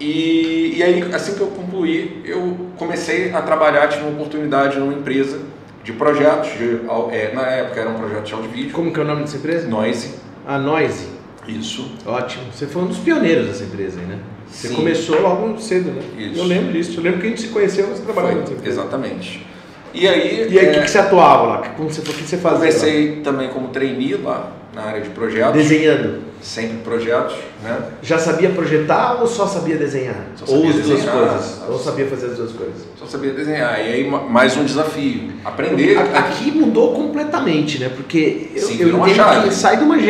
E, e aí, assim que eu concluí, eu comecei a trabalhar, tive uma oportunidade numa empresa de projetos, de, é, na época era um projeto de áudio vídeo, Como que é o nome dessa empresa? Noise, A Noise. isso. Ótimo. Você foi um dos pioneiros dessa empresa aí, né? Você Sim. começou logo cedo, né? Isso. Eu lembro disso. Eu lembro que a gente se conheceu, você trabalhava nessa empresa. exatamente. E aí, E aí, o é, que, que você atuava lá? Como você, o que você fazia? lá? comecei também como trainee lá na área de projetos, Desenhando. sempre projetos, né? Já sabia projetar ou só sabia desenhar? Só ou sabia as duas desenhar. coisas? Ou sabia fazer as duas coisas? Só sabia desenhar. E aí, ma- mais um desafio. Aprender. Aqui mudou completamente, né? Porque eu, Sim, eu entendo chave. que sai de uma GE,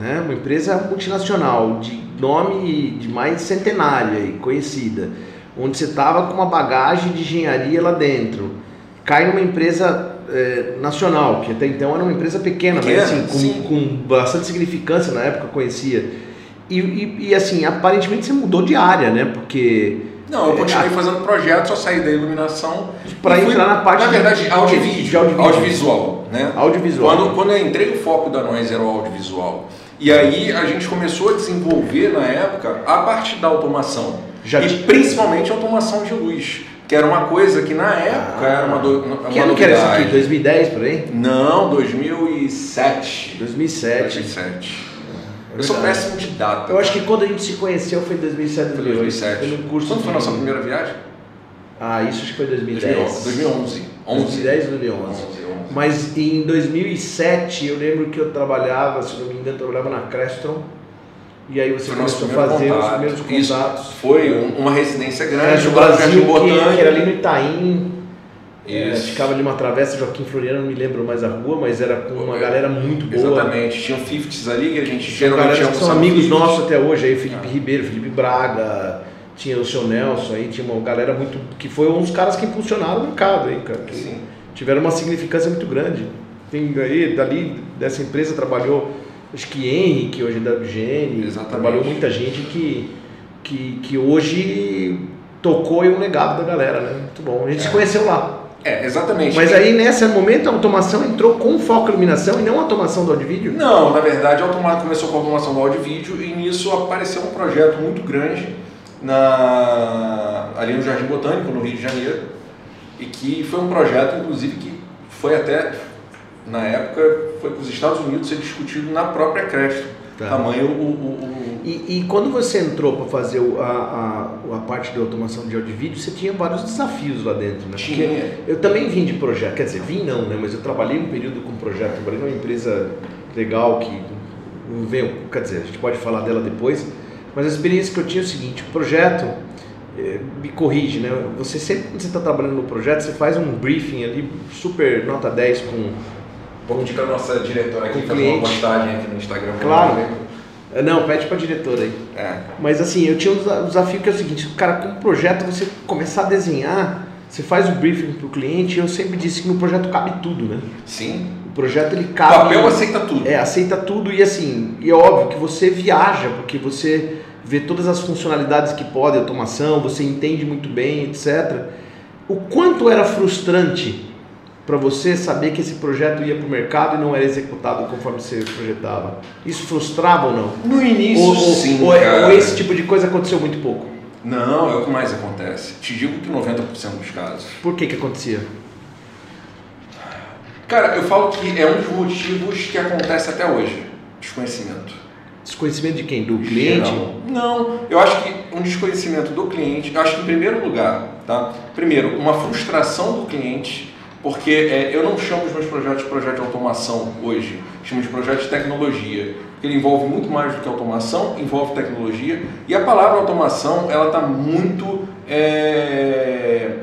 né? Uma empresa multinacional de nome de mais centenária e conhecida, onde você estava com uma bagagem de engenharia lá dentro, cai numa empresa eh, nacional, que até então era uma empresa pequena, Pequena, mas assim, sim. com, com bastante significância na época conhecia. E, e, e, assim, aparentemente você mudou de área, né? Porque Não, eu continuei É, fazendo projetos, só saí da iluminação. E fui, entrar na parte Na de- verdade, de- e de audiovisual. Audiovisual, né? audiovisual. Quando, quando eu entrei, o foco da Noise era o audiovisual. E aí a gente começou a desenvolver na época a parte da automação. Já e principalmente automação de luz, que era uma coisa que na época era uma, do, uma que ano que era isso aqui? novidade. 2010 por aí? Não, 2007. 2007. 2007. Eu sou péssimo de data. Eu acho que quando a gente se conheceu foi em 2007, Foi 2008. 2007. Foi num curso Quando foi a de- nossa primeira viagem? Ah, isso acho que foi 2010. 2011. 11. 2010 ou 2011. 11, 11. Mas em 2007 eu lembro que eu trabalhava, se não me engano, eu trabalhava na Crestron. E aí você Foi começou a fazer os contato. primeiros Isso. contatos. Foi um- uma residência Era grande, lá no Brasil, que, que era ali no Itaim. É, Isso. ficava ali uma travessa Joaquim Floriano, não me lembro mais a rua, mas era com uma É, galera muito boa. Exatamente. Tinham 50s ali que a gente Tinha geralmente que são amigos 50s. nossos até hoje, aí Felipe Ah. Ribeiro, Felipe Braga, tinha o seu Nelson aí, tinha uma galera muito. que foi um dos caras que impulsionaram o mercado aí, cara. que Sim. Tiveram uma significância muito grande. Tem aí, dali, dessa empresa trabalhou, acho que Henrique, hoje é da WGN, trabalhou muita gente que, que, que hoje tocou em um legado da galera, né? Muito bom. A gente se É. conheceu lá. É, exatamente. Mas aí, nesse momento, a automação entrou com foco em iluminação e não a automação do áudio e vídeo? Não, na verdade, a automa- começou com a automação do áudio e vídeo e nisso apareceu um projeto muito grande na, ali no Jardim Botânico, no Rio de Janeiro, e que foi um projeto, inclusive, que foi até, na época, foi para os Estados Unidos ser discutido na própria creche. Tá. Tamanho o, o, o- E, e quando você entrou para fazer a, a, a parte de automação de áudio e vídeo, você tinha vários desafios lá dentro, né? Porque Tinha. eu também vim de projeto, quer dizer, vim não, né? Mas eu trabalhei um período com projeto, trabalhei numa empresa legal que veio, quer dizer, a gente pode falar dela depois, mas a experiência que eu tinha é o seguinte, o projeto, eh, me corrige, né? Você sempre quando você está trabalhando no projeto, você faz um briefing ali, super nota 10 com Vamos pedir para a nossa diretora aqui fazer uma postagem aqui no Instagram. Claro. Não, pede para diretora aí. É. Mas assim, eu tinha um desa- desafio que é o seguinte, cara, com o projeto você começar a desenhar, você faz o briefing para o cliente, eu sempre disse que no projeto cabe tudo, né? Sim. O projeto ele O cabe. papel aceita tudo. É, aceita tudo e assim, e é óbvio que você viaja, porque você vê todas as funcionalidades que pode, automação, você entende muito bem, etc. O quanto era frustrante para você saber que esse projeto ia para o mercado e não era executado conforme você projetava? Isso frustrava ou não? No início, ou, sim, ou, cara. ou esse tipo de coisa aconteceu muito pouco? Não, é o que mais acontece. Te digo que 90% dos casos. Por que que acontecia? Cara, eu falo que é um dos motivos que acontece até hoje. Desconhecimento. Desconhecimento de quem? Do cliente? Geral. Não, eu acho que um desconhecimento do cliente, eu acho que em primeiro lugar, tá? Primeiro, uma frustração do cliente, porque é, eu não chamo os meus projetos de projeto de automação hoje, chamo de projeto de tecnologia, ele envolve muito mais do que automação, envolve tecnologia, e a palavra automação, ela está muito é,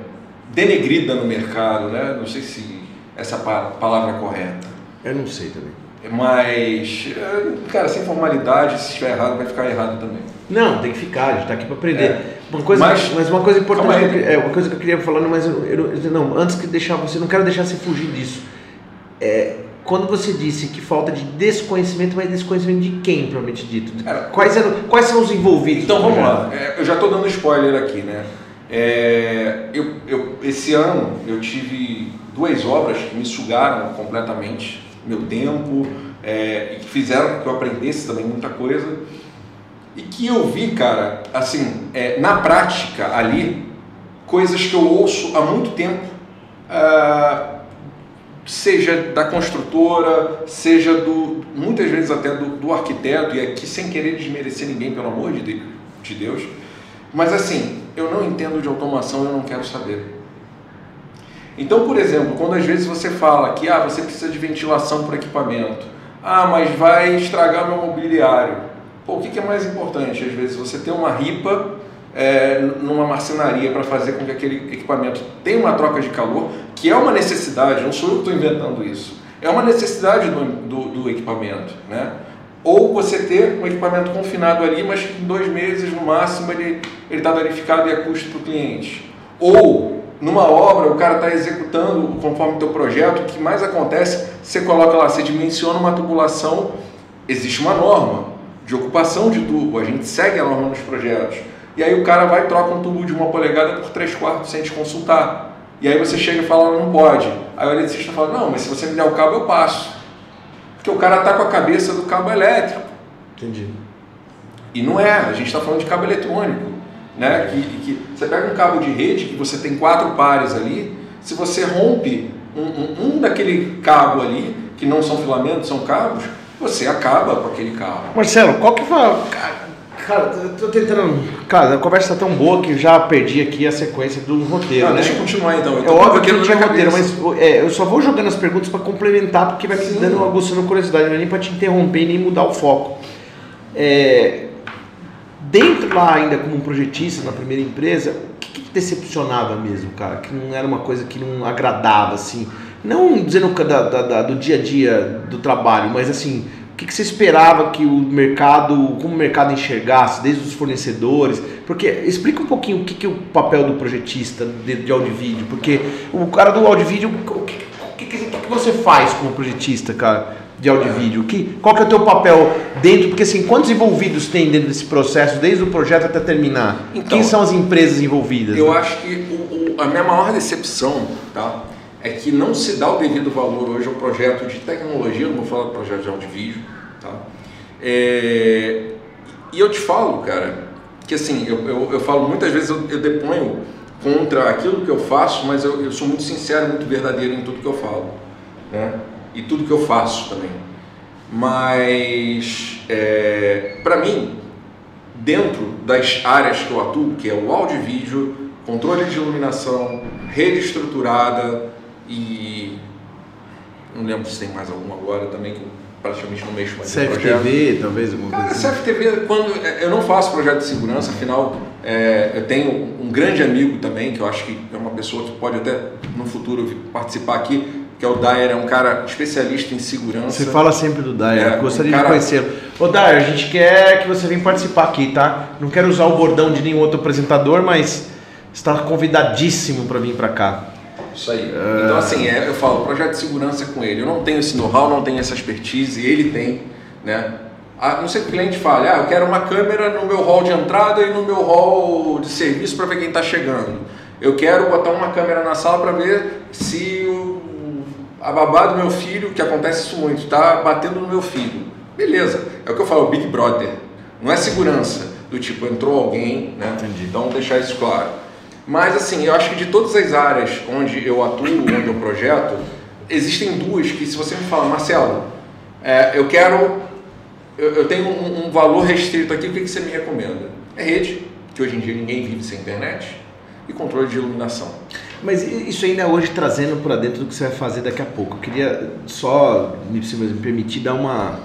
denegrida no mercado, né? Não sei se essa pa- palavra é correta. Eu não sei também. Mas, é, cara, sem formalidade, se estiver errado, vai ficar errado também. Não, tem que ficar, a gente tá aqui para aprender. É. Uma coisa, mas, Mas- uma coisa importante, aí. eu é, uma coisa que eu queria falar, mas eu, eu- não, antes que deixar você, não quero deixar você fugir disso. É, quando você disse que falta de desconhecimento, mas desconhecimento de quem, propriamente dito? Quais, eram, quais são os envolvidos? Então vamos lá, É, eu já estou dando spoiler aqui, né? É, eu, eu, esse ano eu tive duas obras que me sugaram completamente meu tempo é, e que fizeram que eu aprendesse também muita coisa e que eu vi, cara, assim, é, na prática ali, coisas que eu ouço há muito tempo, ah, seja da construtora, seja do, muitas vezes até do, do arquiteto, e aqui sem querer desmerecer ninguém, pelo amor de De- de Deus, mas assim, eu não entendo de automação, eu não quero saber. Então, por exemplo, quando às vezes você fala que ah, você precisa de ventilação para equipamento, ah, mas vai estragar meu mobiliário. Pô, o que que é mais importante? Às vezes você ter uma ripa é, numa marcenaria para fazer com que aquele equipamento tenha uma troca de calor, que é uma necessidade, não sou eu que estou inventando isso, é uma necessidade do, do, do equipamento, né? Ou você ter um equipamento confinado ali, mas em dois meses no máximo ele está danificado e é custo para o cliente. Ou numa obra o cara está executando conforme o teu projeto, o que mais acontece, você coloca lá, você dimensiona uma tubulação, existe uma norma de ocupação de tubo, a gente segue a norma nos projetos. E aí o cara vai e troca um tubo de uma polegada por 3 quartos sem te consultar. E aí você chega e fala, não pode. Aí o eletricista fala, não, mas se você me der o cabo eu passo. Porque o cara está com a cabeça do cabo elétrico. Entendi. E não é, a gente está falando de cabo eletrônico. Né? Que, que você pega um cabo de rede que você tem quatro pares ali, se você rompe um, um, um daquele cabo ali, que não são filamentos, são cabos, você acaba com aquele cabo. Marcelo, qual que foi. Cara, cara, eu tô tentando. Cara, a conversa tá tão boa que já perdi aqui a sequência do roteiro. Ah, né? deixa eu continuar então. Eu É óbvio que não tinha roteiro, mas é, eu só vou jogando as perguntas para complementar, porque vai me Sim. dando uma aguçando curiosidade, não é nem para te interromper nem mudar o foco. É, dentro lá ainda como um projetista na primeira empresa, o que, que te decepcionava mesmo, cara? Que não era uma coisa que não agradava, assim. Não dizendo que da, da- da- do dia a dia do trabalho, mas assim, o que, que você esperava que o mercado, como o mercado enxergasse, desde os fornecedores? Porque explica um pouquinho o que, que é o papel do projetista de, de áudio e vídeo, porque o cara do áudio e vídeo, o que que você faz como projetista, cara, de áudio e vídeo? Que, qual que é o teu papel dentro? Porque assim, quantos envolvidos tem dentro desse processo, desde o projeto até terminar? Então, Quem são as empresas envolvidas? Eu né? acho que o- o- a minha maior decepção tá, é que não se dá o devido valor hoje ao projeto de tecnologia, não vou falar do projeto de vídeo. Tá? É, e eu te falo, cara, que assim, eu, eu, eu falo muitas vezes, eu, eu deponho contra aquilo que eu faço, mas eu, eu sou muito sincero, muito verdadeiro em tudo que eu falo. Né? E tudo que eu faço também. Mas, é, para mim, dentro das áreas que eu atuo, que é o áudio e vídeo, controle de iluminação, rede estruturada e não lembro se tem mais alguma agora também que eu praticamente não mexo mais. CFTV, talvez, alguma Cara, coisa assim. CFTV, quando eu não faço projeto de segurança, afinal, é, eu tenho um grande amigo também, que eu acho que é uma pessoa que pode até no futuro participar aqui, que é o Dyer, é um cara especialista em segurança. Você fala sempre do Dyer, É, gostaria um cara- de conhecê-lo. Ô Dyer, a gente quer que você venha participar aqui, tá? Não quero usar o bordão de nenhum outro apresentador, mas está convidadíssimo para vir para cá. Isso aí. Então, assim, é, eu falo, projeto de segurança com ele. Eu não tenho esse know-how, não tenho essa expertise, ele tem, né? A não ser que o cliente fale, ah, eu quero uma câmera no meu hall de entrada e no meu hall de serviço para ver quem está chegando. Eu quero botar uma câmera na sala para ver se o a babá do meu filho, que acontece isso muito, está batendo no meu filho. Beleza, é o que eu falo, Big Brother. Não é segurança, do tipo, entrou alguém, né? Entendi. Então, deixar isso claro. Mas, assim, eu acho que de todas as áreas onde eu atuo, onde eu projeto, existem duas que, se você me fala, Marcelo, é, eu quero, eu, eu tenho um, um, valor restrito aqui, o que, que você me recomenda? É rede, que hoje em dia ninguém vive sem internet, e controle de iluminação. Mas isso ainda hoje trazendo para dentro do que você vai fazer daqui a pouco. Eu queria só, se me permitir, dar uma,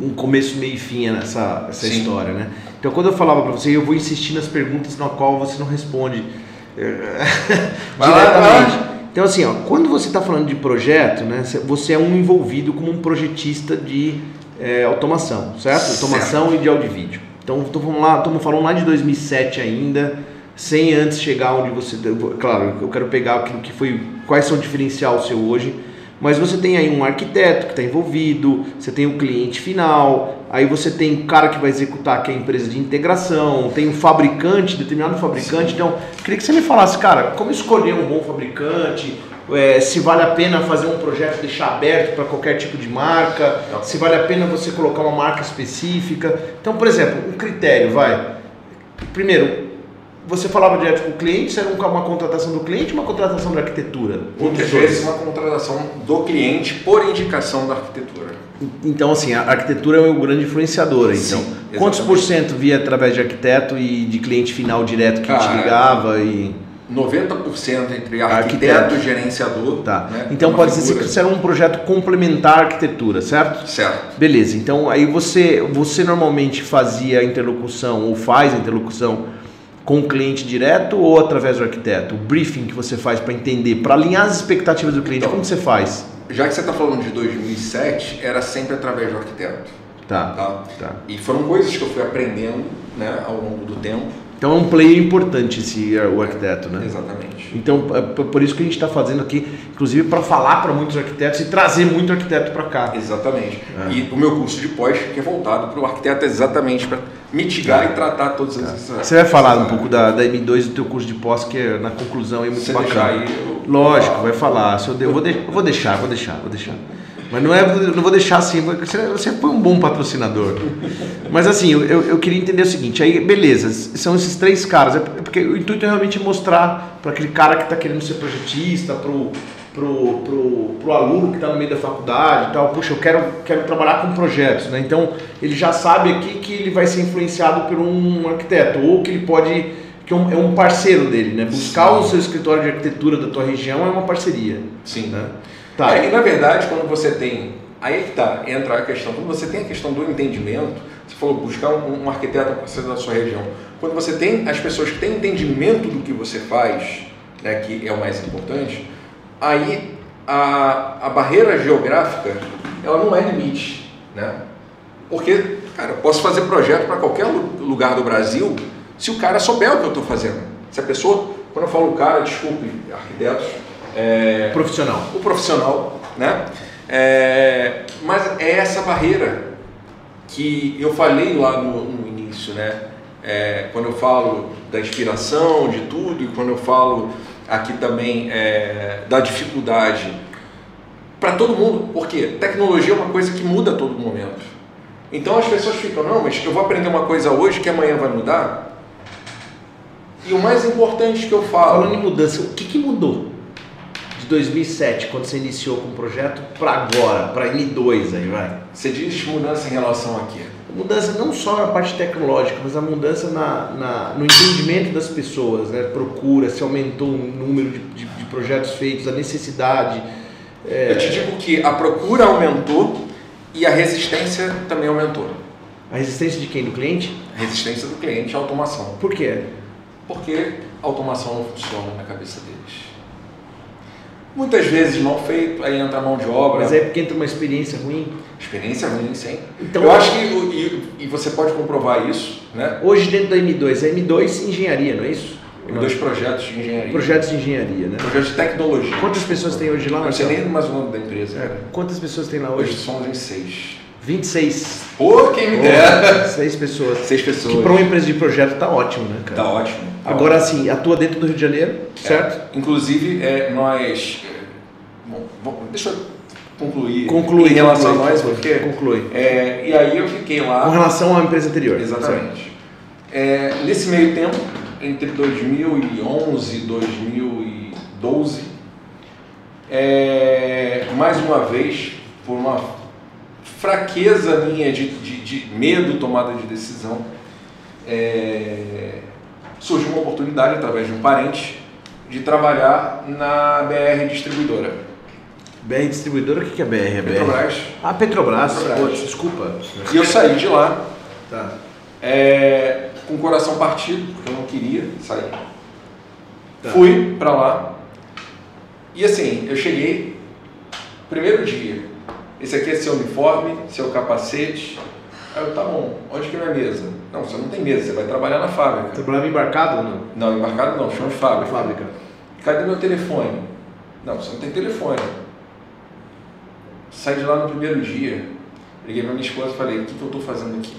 um começo, meio e fim nessa essa história, né? Então, quando eu falava para você, eu vou insistir nas perguntas na qual você não responde diretamente. Então, assim, ó, quando você está falando de projeto, né, você é um envolvido como um projetista de é, automação, certo? certo? Automação e de áudio e vídeo. Então, vamos lá, estamos falando lá de 2007 ainda, sem antes chegar onde você. Claro, eu quero pegar aquilo que foi. Quais são o diferencial seu hoje mas você tem aí um arquiteto que está envolvido, você tem o cliente final, aí você tem o cara que vai executar, que é a empresa de integração, tem o fabricante, determinado fabricante. Sim. Então, queria que você me falasse, cara, como escolher um bom fabricante, é, se vale a pena fazer um projeto deixar aberto para qualquer tipo de marca, Não. se vale a pena você colocar uma marca específica. Então, por exemplo, um critério, vai. Primeiro, você falava direto com o cliente, era uma contratação do cliente uma contratação da arquitetura? Muitas vezes uma contratação do cliente por indicação da arquitetura. Então, assim, a arquitetura é o grande influenciador. Então, Sim, quantos por cento via através de arquiteto e de cliente final direto que Cara, te ligava? E... 90% entre arquiteto, arquiteto, e gerenciador. Tá. Né? Então pode ser que isso era um projeto complementar à arquitetura, certo? Certo. Beleza. Então aí você, você normalmente fazia a interlocução ou faz a interlocução com o cliente direto ou através do arquiteto? O briefing que você faz para entender, para alinhar as expectativas do cliente, então, como você faz? Já que você está falando de 2007, era sempre através do arquiteto. Tá, tá. tá. E foram coisas que eu fui aprendendo né, ao longo do tempo. Então é um player importante esse o arquiteto, né? Exatamente. Então é por isso que a gente está fazendo aqui, inclusive para falar para muitos arquitetos e trazer muito arquiteto para cá. Exatamente. É. E o meu curso de pós que é voltado para o arquiteto exatamente para mitigar tá. e tratar todas essas. Você vai falar um pouco da, da M2 do teu curso de pós que é, na conclusão é muito Você bacana. Aí, eu... Lógico, vai falar. Se eu, eu, vou de, eu vou deixar, vou deixar, vou deixar. Mas não é, não vou deixar assim, você, foi um bom patrocinador. Mas assim, eu, eu queria entender o seguinte, aí beleza, são esses três caras, é porque o intuito é realmente mostrar para aquele cara que está querendo ser projetista, pro, pro, pro, pro aluno que está no meio da faculdade e tal, puxa, eu quero, quero trabalhar com projetos, né? Então ele já sabe aqui que ele vai ser influenciado por um arquiteto, ou que ele pode que é um é parceiro dele, né? Buscar Sim. o seu escritório de arquitetura da tua região é uma parceria. Sim. Né? Tá. É, e na verdade, quando você tem. Aí é que tá, entra a questão. Quando você tem a questão do entendimento, você falou buscar um, um arquiteto da sua região. Quando você tem as pessoas que têm entendimento do que você faz, né, que é o mais importante, aí a, a barreira geográfica ela não é limite. Né? Porque, cara, eu posso fazer projeto para qualquer lugar do Brasil se o cara souber o que eu estou fazendo. Se a pessoa, quando eu falo cara, desculpe, arquitetos, é, profissional. O profissional, né? É, mas é essa barreira que eu falei lá no, no início, né? É, quando eu falo da inspiração, de tudo, e quando eu falo aqui também é, da dificuldade para todo mundo, porque tecnologia é uma coisa que muda a todo momento. Então as pessoas ficam, não, mas eu vou aprender uma coisa hoje que amanhã vai mudar. E o mais importante que eu falo. Falando em mudança, o que, que mudou? 2007, quando você iniciou com o projeto, para agora, para M2 aí, vai? Você diz mudança em relação a quê? Mudança não só na parte tecnológica, mas a mudança na, na no entendimento das pessoas, né? Procura, se aumentou o número de, de, de projetos feitos, a necessidade. É... Eu te digo que a procura aumentou e a resistência também aumentou. A resistência de quem? Do cliente? A resistência do cliente à automação. Por quê? Porque a automação não funciona na cabeça deles. Muitas vezes mal feito, aí entra a mão de obra. Mas é porque entra uma experiência ruim. Experiência ruim, sim. Então, eu acho que, e, e, você pode comprovar isso, né? Hoje dentro da M2, é M2 engenharia, não é isso? M2 projetos de engenharia. Projetos de engenharia, né? Projetos de tecnologia. Quantas pessoas tem hoje lá? Não sei nem mais o nome da empresa. É. Quantas pessoas tem lá hoje? Hoje somos em seis. 26. Pô, quem me dera. Seis pessoas. Seis pessoas. Que para uma empresa de projeto tá ótimo, né, cara? Tá ótimo. Agora, assim, atua dentro do Rio de Janeiro, certo? É. Inclusive, é, nós Bom, bom, deixa eu concluir Conclui, em relação conclui, a nós, porque conclui. é, e aí eu fiquei lá Com relação à empresa anterior. Exatamente. É, nesse meio tempo, entre 2011 e 2012, é, mais uma vez, por uma fraqueza minha de, de, de medo, tomada de decisão, é, surgiu uma oportunidade através de um parente de trabalhar na BR Distribuidora. BR Distribuidora, o que é BR? É BR? Petrobras. Ah, Petrobras. Petrobras. Pô, desculpa. E eu saí de lá Tá. é, com o coração partido, porque eu não queria sair. Tá. Fui pra lá. E assim, eu cheguei, primeiro dia. Esse aqui é seu uniforme, seu capacete. Aí eu, tá bom, onde que é minha mesa? Não, você não tem mesa, você vai trabalhar na fábrica. Trabalhava embarcado ou não? Não, embarcado não, chão de fábrica. Fábrica. Cadê meu telefone? Não, você não tem telefone. Saí de lá no primeiro dia, liguei pra minha esposa e falei, o que, que eu tô fazendo aqui?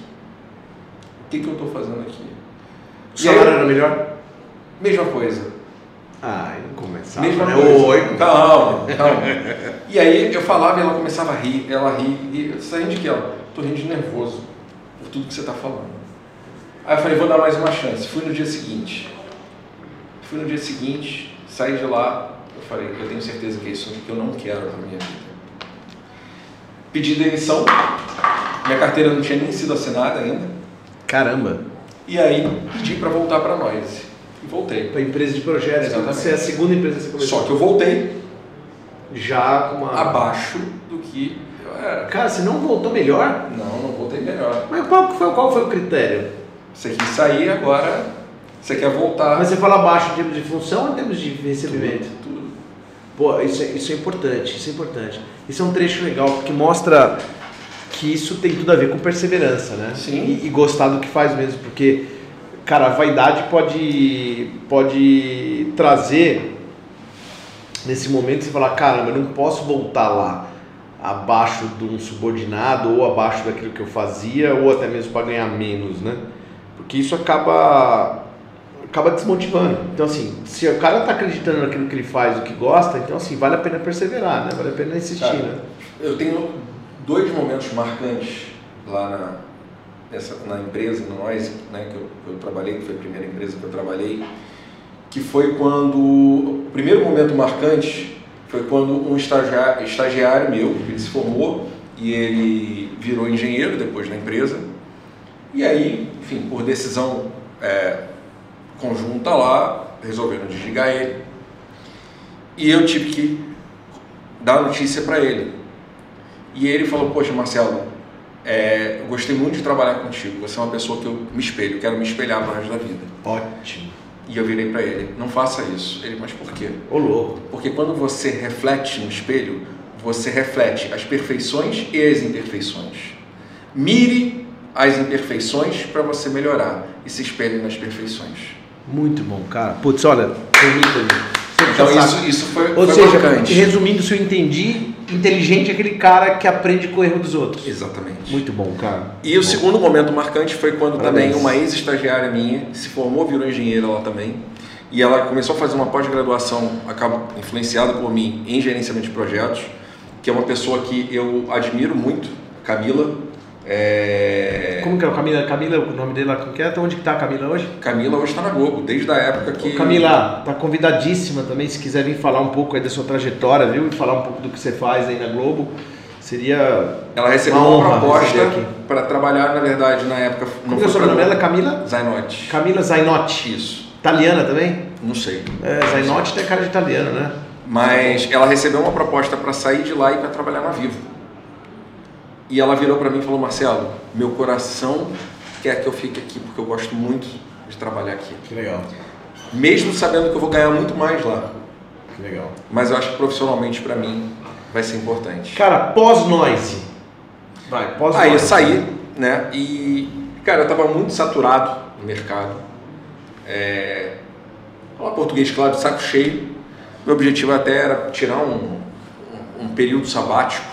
O que, que eu tô fazendo aqui? O salário era melhor? Mesma coisa. Ah, não começava. Mesma né? coisa. Oi. Calma, calma. E aí eu falava e ela começava a rir, ela ri, e eu rindo de que ela? Tô rindo de nervoso por tudo que você tá falando. Aí eu falei, vou dar mais uma chance. Fui no dia seguinte. Fui no dia seguinte, saí de lá, eu falei, eu tenho certeza que é isso que eu não quero pra minha vida. Pedi demissão, minha carteira não tinha nem sido assinada ainda, Caramba. e aí pedi para voltar para nós. E voltei. Pra empresa de projetos. Exatamente. Você é a segunda empresa que você começou. Só que eu voltei Já com uma... abaixo do que eu era. Cara, você não voltou melhor? Não, não voltei melhor. Mas qual foi, qual foi o critério? Você quis sair agora, você quer voltar. Mas você fala abaixo em termos de função ou em termos de recebimento? Tudo. Pô, isso é, isso é importante, isso é importante. Isso é um trecho legal, porque mostra que isso tem tudo a ver com perseverança, né? Sim. E, e gostar do que faz mesmo, porque, cara, a vaidade pode, pode trazer nesse momento você falar, caramba, eu não posso voltar lá abaixo de um subordinado ou abaixo daquilo que eu fazia ou até mesmo para ganhar menos, né? Porque isso acaba acaba desmotivando. Então assim, se o cara tá acreditando naquilo que ele faz, o que gosta, então assim, vale a pena perseverar, né? Vale a pena insistir, Cara, né? Eu tenho dois momentos marcantes lá na, nessa, na empresa, no Noise, né, que eu, eu trabalhei, que foi a primeira empresa que eu trabalhei, que foi quando. O primeiro momento marcante foi quando um estagiário, estagiário meu, ele se formou e ele virou engenheiro depois da empresa. E aí, enfim, por decisão é, conjunta lá, resolveram desligar ele. E eu tive que dar notícia para ele. E ele falou: Poxa, Marcelo, é, eu gostei muito de trabalhar contigo. Você é uma pessoa que eu me espelho, quero me espelhar para o resto da vida. Ótimo. E eu virei para ele: Não faça isso. Ele: Mas por quê? Ô louco. Porque quando você reflete no espelho, você reflete as perfeições e as imperfeições. Mire as imperfeições para você melhorar e se espelhe nas perfeições. Muito bom, cara. Putz, olha, Então já isso, isso foi, Ou foi seja, marcante. resumindo, se eu entendi, inteligente é aquele cara que aprende com o erro dos outros. Exatamente. Muito bom, cara. E o Bom. segundo momento marcante foi quando Parabéns. também uma ex-estagiária minha se formou, virou engenheira lá também. E ela começou a fazer uma pós-graduação, acaba influenciada por mim, em gerenciamento de projetos, que é uma pessoa que eu admiro muito, Camila. É... Como que é o Camila? Camila, o nome dele lá, como que é? Onde que tá a Camila hoje? Camila hoje está na Globo, desde a época que. Ô, Camila, tá convidadíssima também, se quiser vir falar um pouco aí da sua trajetória, viu? E falar um pouco do que você faz aí na Globo. Seria. Ela recebeu Uma uma, proposta para trabalhar, na verdade, na época. Como que é o sobrenome dela? Camila? Zainotti. Camila Zainotti. Isso, Italiana também? não sei. É, Zainotti tem cara de italiano, né? Mas ela recebeu uma proposta para sair de lá e para trabalhar na Vivo. E ela virou para mim e falou: Marcelo, meu coração quer que eu fique aqui porque eu gosto muito de trabalhar aqui. Que legal. Mesmo sabendo que eu vou ganhar muito mais lá. Que legal. Mas eu acho que profissionalmente para mim vai ser importante. Cara, pós-noise. Vai, pós-noise. Aí eu saí, né? E, cara, eu tava muito saturado no mercado. É... Falar português, claro, de saco cheio. Meu objetivo até era tirar um, um, período sabático?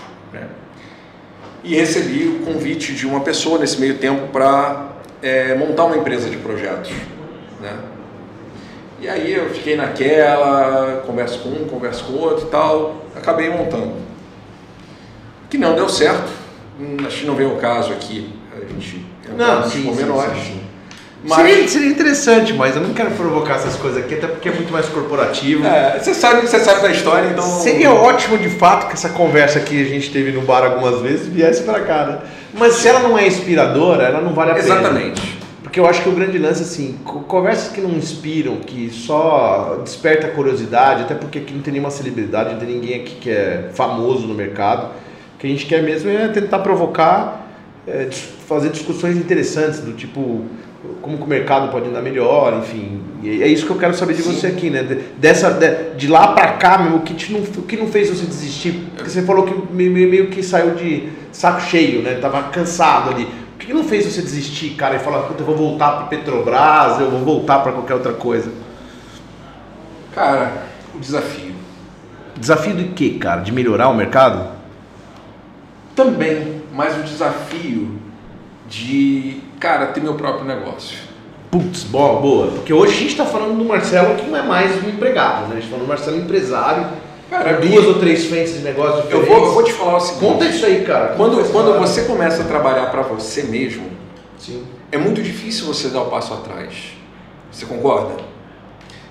E recebi o convite de uma pessoa nesse meio tempo para montar uma empresa de projetos, né? E aí eu fiquei naquela, converso com um, converso com outro e tal. acabei montando. Que não deu certo. Hum, Acho que não veio o caso aqui. A gente entrar Não, sim, sim, pormenores. sim, sim. Mas Seria, seria interessante, mas eu não quero provocar essas coisas aqui, até porque é muito mais corporativo. é, você sabe, você sabe da história, então. Seria ótimo de fato que essa conversa que a gente teve no bar algumas vezes viesse pra cá, né? Mas se ela não é inspiradora, ela não vale a pena. Exatamente. Porque eu acho que o grande lance, assim, co- conversas que não inspiram, que só desperta curiosidade, até porque aqui não tem nenhuma celebridade, não tem ninguém aqui que é famoso no mercado. O que a gente quer mesmo é tentar provocar, é, fazer discussões interessantes, do tipo, como que o mercado pode andar melhor, enfim. E é isso que eu quero saber de Sim. você aqui, né? De, dessa, de, de lá pra cá, meu, o que, te não, o que não fez você desistir? Porque você falou que meio, meio- que saiu de saco cheio, né? Tava cansado ali. O que que não fez você desistir, cara, e falar, puta, eu vou voltar pro Petrobras, eu vou voltar pra qualquer outra coisa? Cara, o desafio. Desafio de quê, cara? De melhorar o mercado? Também, mas o desafio de, cara, ter meu próprio negócio. Putz, boa, boa. Porque hoje a gente tá falando do Marcelo que não é mais um empregado, né? A gente tá falando do Marcelo empresário, Cara, duas ou três frentes de negócio Eu diferentes. vou, eu vou te falar o seguinte. Conta isso aí, cara. Quando, quando você começa a trabalhar para você mesmo, Sim. é muito difícil você dar o passo atrás. Você concorda?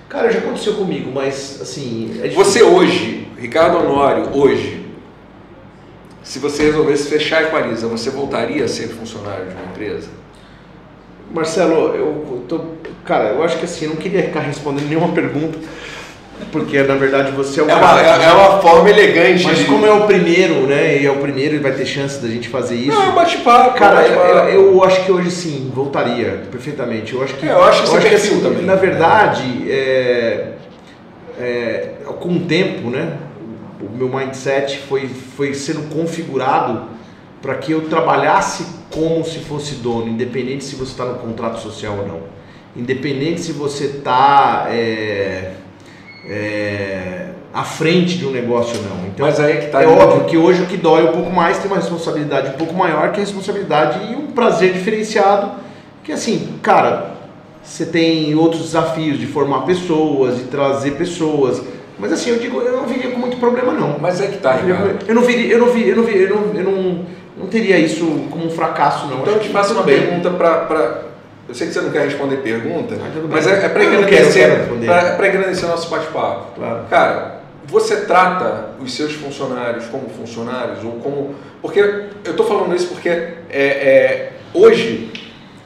Cara, já aconteceu comigo, mas assim. É. Você hoje, Ricardo Honório, hoje, se você resolvesse fechar a Equaliza, você voltaria a ser funcionário de uma empresa? Marcelo, eu tô. Cara, eu acho que assim, eu não queria ficar respondendo nenhuma pergunta, porque na verdade você é o É uma, cara. é, é uma forma elegante Mas de... como é o primeiro, né? E é o primeiro e vai ter chance da gente fazer isso. Não, é um bate-papo. Cara, é bate-papo. eu, eu acho que hoje sim, voltaria perfeitamente. Eu acho que. É, eu acho que isso é perfil também. Na verdade, é, é, com o tempo, né? O meu mindset foi, foi sendo configurado para que eu trabalhasse como se fosse dono, independente se você está no contrato social ou não. Independente se você está à frente de um negócio ou não. Então, Mas aí é que tá. é óbvio que hoje o que dói um pouco mais tem uma responsabilidade um pouco maior, que é a responsabilidade e um prazer diferenciado. Que assim, cara, você tem outros desafios de formar pessoas, de trazer pessoas. Mas assim, eu digo, eu não viria com muito problema não. Mas é que tá, Eu, Ricardo. eu não viria, eu não vi, eu não vi, eu não, eu não, não teria isso como um fracasso não. Então eu te faço uma bem. pergunta para. Eu sei que você não quer responder pergunta, Ah, mas bem. é, é para engrandecer, pra engrandecer nosso bate-papo. Claro. Cara, você trata os seus funcionários como funcionários ou como. Porque eu estou falando isso porque é, é, hoje,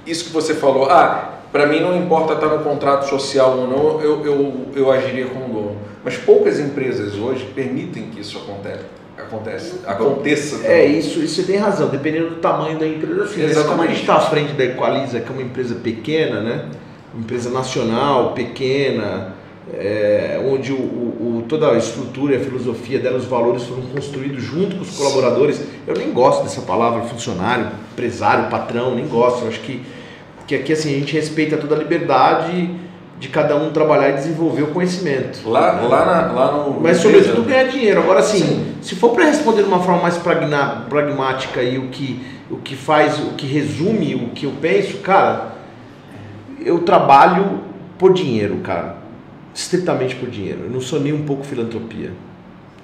isso que você falou, ah, para mim não importa estar no contrato social ou não, eu, eu, eu agiria como dono. Mas poucas empresas hoje permitem que isso aconteça. Acontece, aconteça. É, também. isso, isso você tem razão, dependendo do tamanho da empresa. Assim? Exatamente. Como a gente está à frente da Equaliza, que é uma empresa pequena, né? Uma empresa nacional, pequena, é, onde o, o- o- toda a estrutura e a filosofia dela, os valores foram construídos junto com os colaboradores. Eu nem gosto dessa palavra funcionário, empresário, patrão, nem gosto. Eu acho que, que aqui assim, a gente respeita toda a liberdade de cada um trabalhar e desenvolver o conhecimento. Lá, lá, na, lá no. Mas sobretudo ganhar dinheiro. Agora sim, Sim. se for para responder de uma forma mais pragna- pragmática e o que, o que faz, o que resume o que eu penso, cara, eu trabalho por dinheiro, cara. Estritamente por dinheiro. Eu não sou nem um pouco filantropia.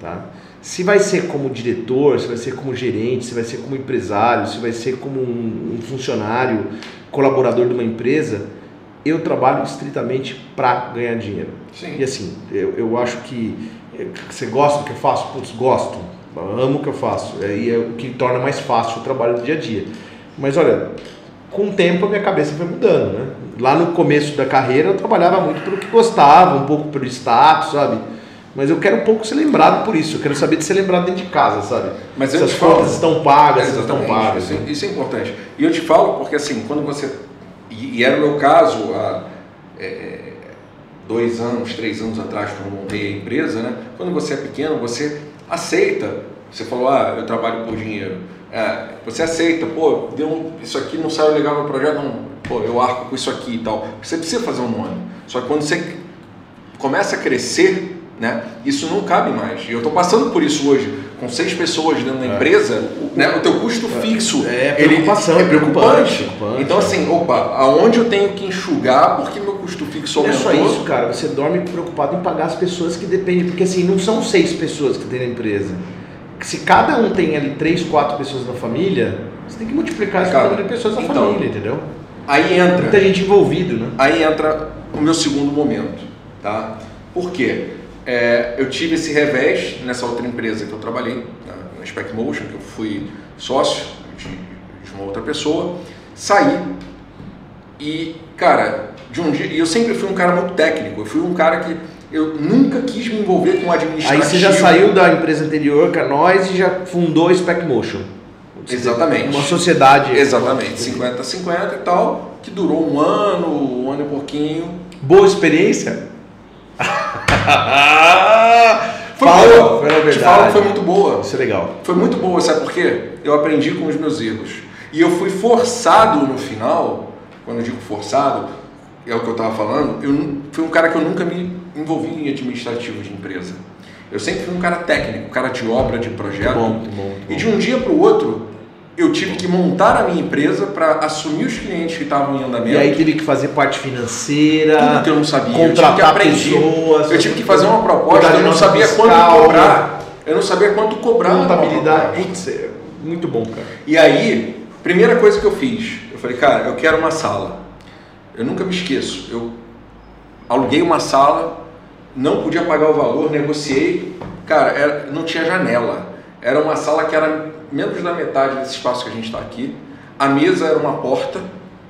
Tá? Se vai ser como diretor, se vai ser como gerente, se vai ser como empresário, se vai ser como um, um funcionário, colaborador de uma empresa, eu trabalho estritamente para ganhar dinheiro. Sim. E assim, eu, eu acho que eh, você gosta do que eu faço? Putz, gosto. Amo o que eu faço. É, E é o que torna mais fácil o trabalho do dia a dia. Mas olha, com o tempo a minha cabeça foi mudando, né? Lá no começo da carreira eu trabalhava muito pelo que gostava, um pouco pelo status, sabe? Mas eu quero um pouco ser lembrado por isso. Eu quero saber de ser lembrado dentro de casa, sabe? Mas se as contas estão pagas, se não estão pagas. Isso, né? isso é importante. E eu te falo porque assim, quando você. E, era o meu caso há é, dois anos, três anos atrás, quando montei a empresa, né? Quando você é pequeno, você aceita. Você falou, ah, eu trabalho por dinheiro. É, você aceita, pô, deu um- isso aqui não saiu legal no projeto, não. Pô, eu arco com isso aqui e tal. Você precisa fazer um nome. Só que quando você começa a crescer, né? Isso não cabe mais. E eu estou passando por isso hoje com seis pessoas dentro da empresa, né, o teu custo fixo É ele preocupação, é preocupante. preocupante. Então assim, opa, aonde eu tenho que enxugar porque meu custo fixo Não é aumentou? só isso, cara. Você dorme preocupado em pagar as pessoas que dependem. Porque assim, não são seis pessoas que tem na empresa. Se cada um tem ali três, quatro pessoas na família, você tem que multiplicar esse número de pessoas na então, família, entendeu? Aí entra Muita gente envolvido, né? Aí entra o meu segundo momento, tá? Por quê? É, eu tive esse revés nessa outra empresa que eu trabalhei, na, Spec Motion, que eu fui sócio de, de uma outra pessoa, saí e, cara, de um dia, e eu sempre fui um cara muito técnico, eu fui um cara que eu nunca quis me envolver com administrativo. Aí você já saiu da empresa anterior, que é nós, e já fundou a Spec Motion. Exatamente. Uma sociedade. Exatamente, 50-50 e tal, que durou um ano, um ano e pouquinho, Boa experiência? Foi boa, foi te falo que foi muito boa. Isso é legal. Foi muito boa, sabe por quê? Eu aprendi com os meus erros. E eu fui forçado no final, quando eu digo forçado, é o que eu estava falando, eu fui um cara que eu nunca me envolvi em administrativo de empresa. Eu sempre fui um cara técnico, um cara de obra, de projeto. Muito bom, muito bom, muito E bom. de um dia para o outro, eu tive que montar a minha empresa para assumir os clientes que estavam em andamento. E aí teve que fazer parte financeira, Tudo que eu não sabia. eu tive que contratar aprender. pessoas. Eu tive que fazer uma proposta, eu não sabia fiscal, quanto cobrar. Eu não sabia quanto cobrar. Contabilidade. Putz, é muito bom, cara. E aí, primeira coisa que eu fiz, eu falei, cara, eu quero uma sala. Eu nunca me esqueço. Eu aluguei uma sala, não podia pagar o valor, negociei. Cara, era- não tinha janela. Era uma sala que era menos da metade desse espaço que a gente está aqui. A mesa era uma porta,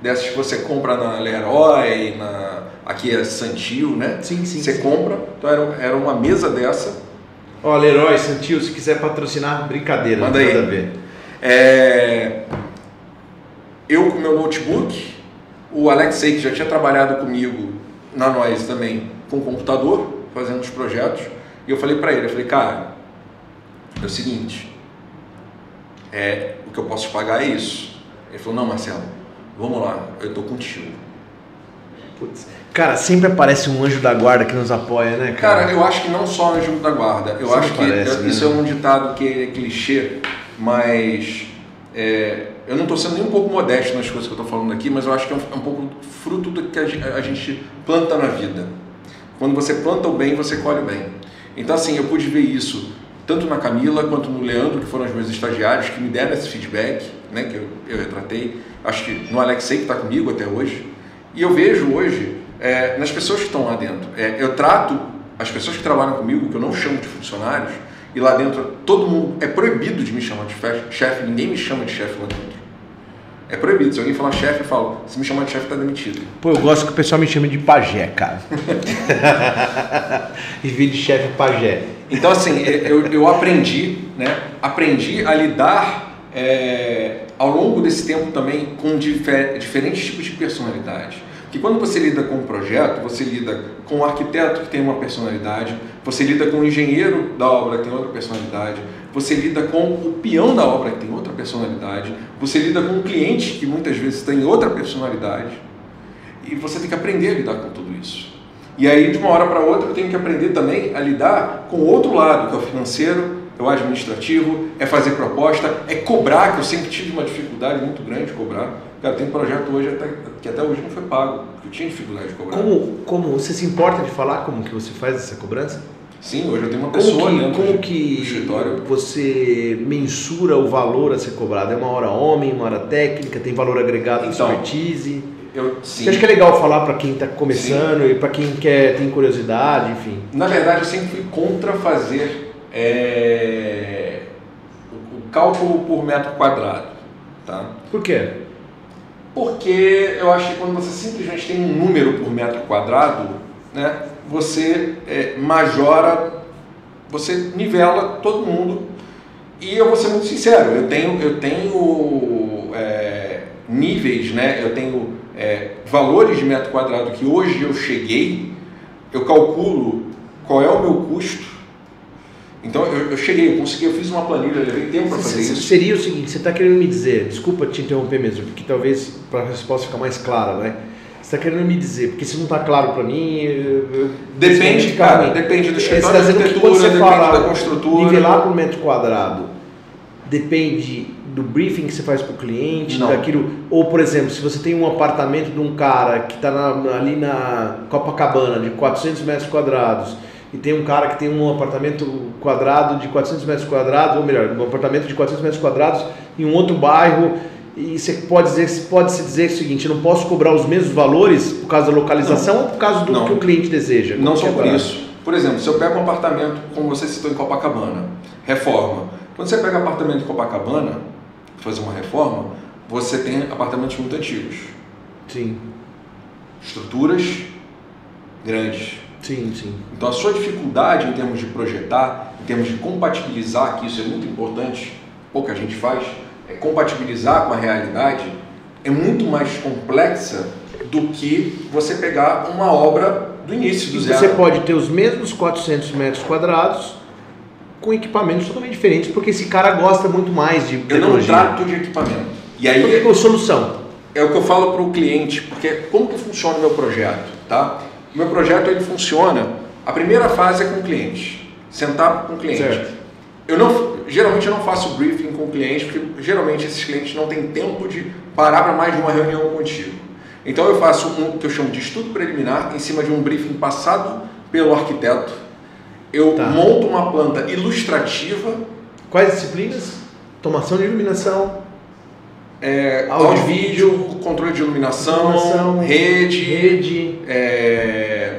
dessas que você compra na Leroy, na, aqui é Santil, né? Sim, sim, Você sim. compra. Então era, era uma mesa dessa. Ó, Leroy, Santil, se quiser patrocinar, brincadeira, Manda não tem aí. nada a ver. É, eu com meu notebook, o Alexei, que já tinha trabalhado comigo na Nós também, com computador, fazendo os projetos, e eu falei para ele, eu falei, cara, é o seguinte, é, o que eu posso te pagar é isso. Ele falou, não, Marcelo, vamos lá, eu tô contigo. Putz. Cara, sempre aparece um anjo da guarda que nos apoia, né, cara? Cara, eu acho que não só anjo da guarda. Eu Sempre acho que parece, eu- né? isso é um ditado que é clichê, mas é, eu não estou sendo nem um pouco modesto nas coisas que eu estou falando aqui, mas eu acho que é um, é um pouco fruto do que a a gente planta na vida. Quando você planta o bem, você colhe o bem. Então, assim, eu pude ver isso tanto na Camila quanto no Leandro, que foram os meus estagiários, que me deram esse feedback, né, que eu, eu retratei. Acho que no Alexei, que está comigo até hoje. E eu vejo hoje, é, nas pessoas que estão lá dentro, é, eu trato as pessoas que trabalham comigo, que eu não chamo de funcionários, e lá dentro todo mundo, é proibido de me chamar de fe- chefe, ninguém me chama de chefe lá dentro. É proibido. Se alguém falar chefe, eu falo, se me chamar de chefe, está demitido. Pô, eu gosto que o pessoal me chame de pajé, cara. e vi de chefe pajé. Então, assim, eu, eu aprendi, né? Aprendi a lidar é, ao longo desse tempo também com difer- diferentes tipos de personalidade. Porque quando você lida com um projeto, você lida com um arquiteto que tem uma personalidade, você lida com o engenheiro da obra que tem outra personalidade, você lida com o peão da obra que tem outra personalidade, você lida com o cliente que muitas vezes tem outra personalidade. E você tem que aprender a lidar com tudo isso. E aí, de uma hora para outra, eu tenho que aprender também a lidar com o outro lado, que é o financeiro, é o administrativo, é fazer proposta, é cobrar, que eu sempre tive uma dificuldade muito grande de cobrar. Cara, tem projeto hoje até, que até hoje não foi pago, porque eu tinha dificuldade de cobrar. Como, como você se importa de falar como que você faz essa cobrança? Sim, hoje eu tenho uma Como pessoa que, dentro como que escritório. você mensura o valor a ser cobrado? É uma hora homem, uma hora técnica, tem valor agregado Então, expertise? Eu, sim. Você acha que é legal falar para quem está começando e para quem quer tem curiosidade, enfim? Na verdade, eu sempre fui contra fazer é, o, o cálculo por metro quadrado. Tá? Por quê? Porque eu acho que quando você simplesmente tem um número por metro quadrado, né, você é, majora, você nivela todo mundo. E eu vou ser muito sincero, eu tenho, eu tenho é, níveis, né, eu tenho é, valores de metro quadrado que hoje eu cheguei, eu calculo qual é o meu custo. Então eu, eu cheguei, eu consegui, eu fiz uma planilha, levei tempo para fazer isso. Seria o seguinte, você está querendo me dizer, desculpa te interromper mesmo, porque talvez para a resposta ficar mais clara, né? Você está querendo me dizer? Porque se não está claro para mim, eu, depende, cara, depende do escritório tá de arquitetura, depende fala, da construtora. Nivelar por metro quadrado depende do briefing que você faz para o cliente, Não. daquilo. Ou, por exemplo, se você tem um apartamento de um cara que está ali na Copacabana de 400 metros quadrados e tem um cara que tem um apartamento quadrado de 400 metros quadrados, ou melhor, um apartamento de 400 metros quadrados em um outro bairro e você pode dizer, pode se dizer o seguinte, eu não posso cobrar os mesmos valores por causa da localização Não. ou por causa do Não. que o cliente deseja? Não Como só é por isso. Por exemplo, se eu pego um apartamento, como você citou em Copacabana, reforma. Quando você pega apartamento em Copacabana, fazer uma reforma, você tem apartamentos muito antigos. Sim, Estruturas grandes. sim, sim. Então a sua dificuldade em termos de projetar, em termos de compatibilizar, que isso é muito importante, pouca gente faz, é compatibilizar com a realidade, é muito mais complexa do que você pegar uma obra do início, do E zero. você pode ter os mesmos 400 metros quadrados com equipamentos totalmente diferentes, porque esse cara gosta muito mais de Eu não tecnologia. trato de equipamento. E aí que é solução? é o que eu falo para o cliente, porque como que funciona o meu projeto, tá? O meu projeto ele funciona, a primeira fase é com o cliente, sentar com o cliente. Certo. Eu não, geralmente eu não faço briefing com o cliente, porque geralmente esses clientes não têm tempo de parar para mais de uma reunião contigo. Então eu faço um que eu chamo de estudo preliminar em cima de um briefing passado pelo arquiteto. Eu Tá. monto uma planta ilustrativa, Quais disciplinas? Tomação de iluminação, é, Áudio, vídeo, controle de iluminação, iluminação, rede, rede, é,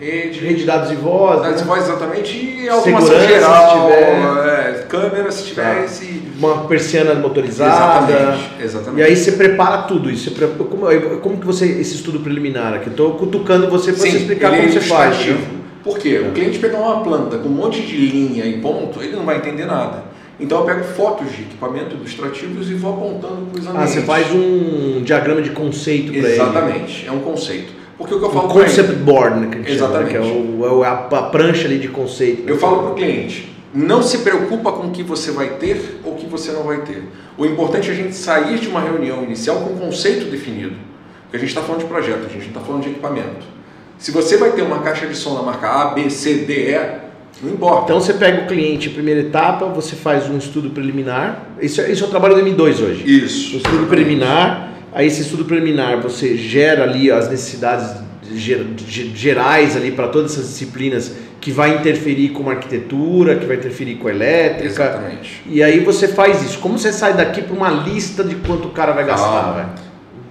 rede, rede de dados e voz, dados né? de voz exatamente e automação Segurança, se geral, tiver. é, câmera se tiver Tá. esse uma persiana motorizada. exatamente, exatamente. E aí você prepara tudo isso. Você pre- como, como que você esse estudo preliminar aqui? Estou cutucando você para você explicar ele como é você faz. né? Por quê? O cliente pegar uma planta com um monte de linha e ponto, ele não vai entender nada. Então eu pego fotos de equipamento ilustrativos e vou apontando para os Ah, ambientes. você faz um diagrama de conceito para ele. Exatamente, é um conceito. Porque o que eu Um falo ele- concept board, né, que a gente chama, né, Exatamente. que é, o, é a, a prancha ali de conceito. Eu falo para o cliente, não se preocupa com o que você vai ter ou o que você não vai ter. O importante é a gente sair de uma reunião inicial com um conceito definido. Porque a gente está falando de projeto, a gente não está falando de equipamento. Se você vai ter uma caixa de som na marca A, B, C, D, E, não importa. Então você pega o cliente, primeira etapa, você faz um estudo preliminar. Isso, é- isso é o trabalho do M2 hoje. Isso. O estudo preliminar, aí esse estudo preliminar você gera ali as necessidades ger- ge- gerais ali para todas essas disciplinas que vai interferir com a arquitetura, que vai interferir com a elétrica. Exatamente. E aí você faz isso. Como você sai daqui para uma lista de quanto o cara vai gastar?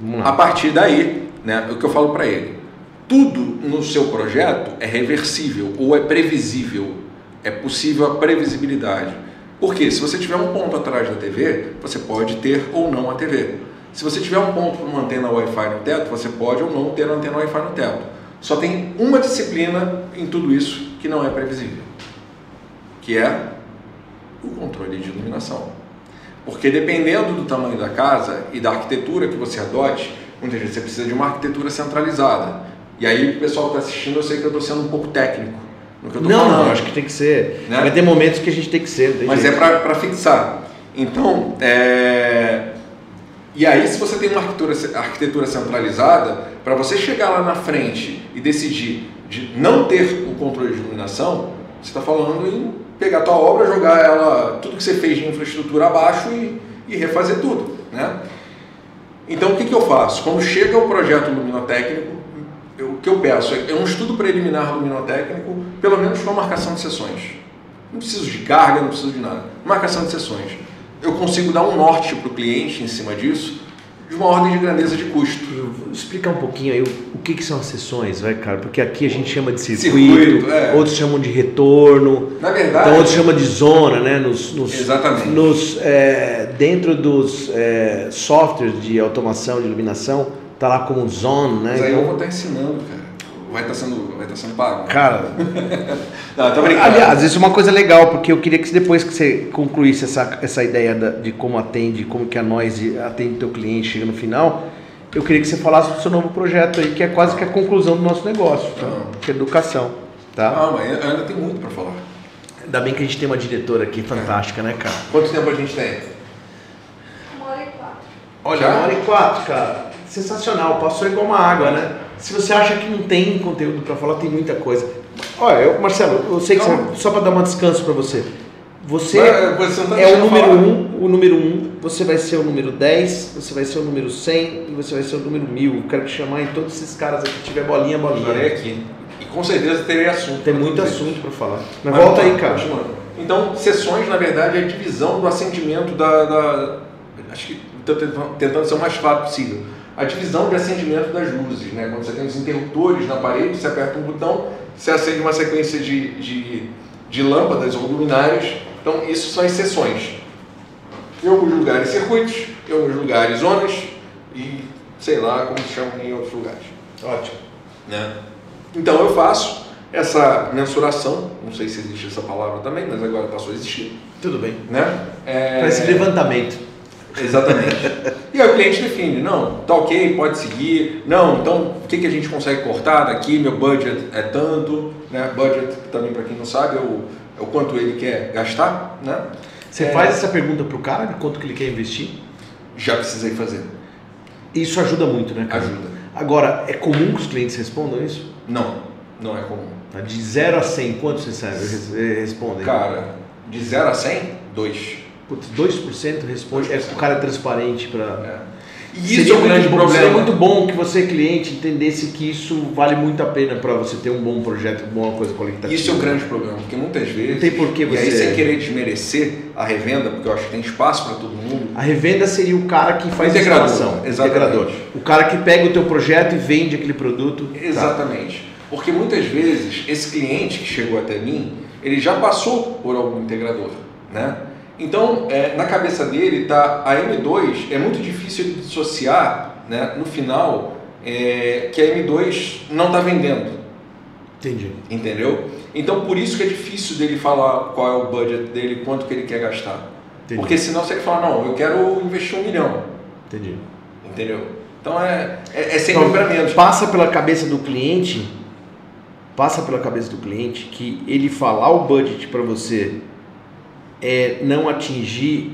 Vamos A partir daí, né, o que eu falo para ele, tudo no seu projeto é reversível ou é previsível, é possível a previsibilidade. Porque se você tiver um ponto atrás da TV, você pode ter ou não a TV. Se você tiver um ponto para uma antena Wi-Fi no teto, você pode ou não ter a antena Wi-Fi no teto. Só tem uma disciplina em tudo isso que não é previsível, que é o controle de iluminação. Porque dependendo do tamanho da casa e da arquitetura que você adote, muitas vezes você precisa de uma arquitetura centralizada. E aí o pessoal que está assistindo, eu sei que eu estou sendo um pouco técnico no que eu estou Não, falando. não, acho que tem que ser. Né? Vai ter momentos que a gente tem que ser. não Mas é jeito. para fixar. Então, é... e aí se você tem uma arquitetura, arquitetura centralizada, para você chegar lá na frente e decidir de não ter o controle de iluminação, você está falando em pegar a tua obra, jogar ela, tudo que você fez de infraestrutura abaixo e, e refazer tudo, né? Então o que, que eu faço? Quando chega o projeto luminotécnico, que eu peço é um estudo preliminar luminotécnico, pelo menos com a marcação de sessões. Não preciso de carga, não preciso de nada. Marcação de sessões. Eu consigo dar um norte para o cliente em cima disso, de uma ordem de grandeza de custo. Explicar um pouquinho aí o, o que, que são as sessões, vai, cara? Porque aqui a gente chama de circuito, Circuito, é. outros chamam de retorno, Na verdade, então outros chamam de zona, né? Nos, nos, Exatamente. nos, é, dentro dos é, softwares de automação de iluminação, tá lá como zone, né? mas aí eu vou estar ensinando, cara. Vai estar sendo, vai estar sendo pago. cara, Não, tô brincando. aliás, isso é uma coisa legal, porque eu queria que depois que você concluísse essa, essa ideia da- de como atende, como que a Noise atende teu cliente, chega no final, eu queria que você falasse do seu novo projeto aí, que é quase que a conclusão do nosso negócio, tá? Ah. que é educação, tá? Ah, mas ainda tem muito para falar. Ainda bem que a gente tem uma diretora aqui fantástica, né, cara? Quanto tempo a gente tem? Uma hora e quatro. Olha, Já? uma hora e quatro, cara. Sensacional, passou igual uma água, né? Se você acha que não tem conteúdo para falar, tem muita coisa. Olha, eu, Marcelo, eu sei que você, só para dar um descanso para você. Você, Mas, você tá é o número falar. 1, um, o número 1, um, você vai ser o número 10, você vai ser o número 100 e você vai ser o número 1000. Eu quero te chamar em todos esses caras aqui, tiver bolinha, Estarei bolinha. aqui. E com certeza terei assunto. Tem muito assunto para falar. Mas, Mas volta aí, cara. continuando. Então, sessões, na verdade, é a divisão do acendimento da. da- acho que estou tentando ser o mais claro possível. A divisão de acendimento das luzes, né? Quando você tem os interruptores na parede, você aperta um botão, você acende uma sequência de, de, de lâmpadas ou luminárias. Então, isso são as sessões. Em alguns lugares, circuitos, em alguns lugares, zonas e sei lá como se chamam em outros lugares Ótimo. né? Então eu faço essa mensuração, não sei se existe essa palavra também, mas agora passou a existir, Tudo bem. né? É, Para esse levantamento. Exatamente. e aí o cliente define, não, tá ok, pode seguir, não, então o que, que a gente consegue cortar daqui, meu budget é tanto, né? Budget também para quem não sabe é o, é o quanto ele quer gastar, né? Você É. faz essa pergunta pro cara de quanto que ele quer investir? Já precisei fazer, Isso ajuda muito, né, cara? ajuda. Agora, é comum que os clientes respondam isso? Não, não é comum. Tá? De 0 a 100, quanto você sabe, res- respondem? Cara, de 0 a 100, 2. Putz, 2% responde. É, o cara é transparente para. É. E isso é um grande bom, problema. Seria muito bom que você, cliente, entendesse que isso vale muito a pena para você ter um bom projeto, uma boa coisa qualitativa. Isso é o grande problema, porque muitas vezes. Não tem por que E aí, você- sem querer desmerecer a revenda, porque eu acho que tem espaço para todo mundo. A revenda seria o cara que faz a Integrador, instalação. exatamente. Integrador. O cara que pega o teu projeto e vende aquele produto. Tá. Exatamente. Porque muitas vezes esse cliente que chegou até mim, ele já passou por algum integrador, né? Então, é, na cabeça dele tá a M2 é muito difícil ele dissociar, né? No final, é, que a M2 não está vendendo. Entendi. Entendeu? Então por isso que é difícil dele falar qual é o budget dele, quanto que ele quer gastar. Entendi. Porque senão você fala, não, eu quero investir um milhão. Entendi. Entendeu? Então é, é, é sempre Então, para menos. Passa pela cabeça do cliente, passa pela cabeça do cliente que ele falar o budget para você é não atingir,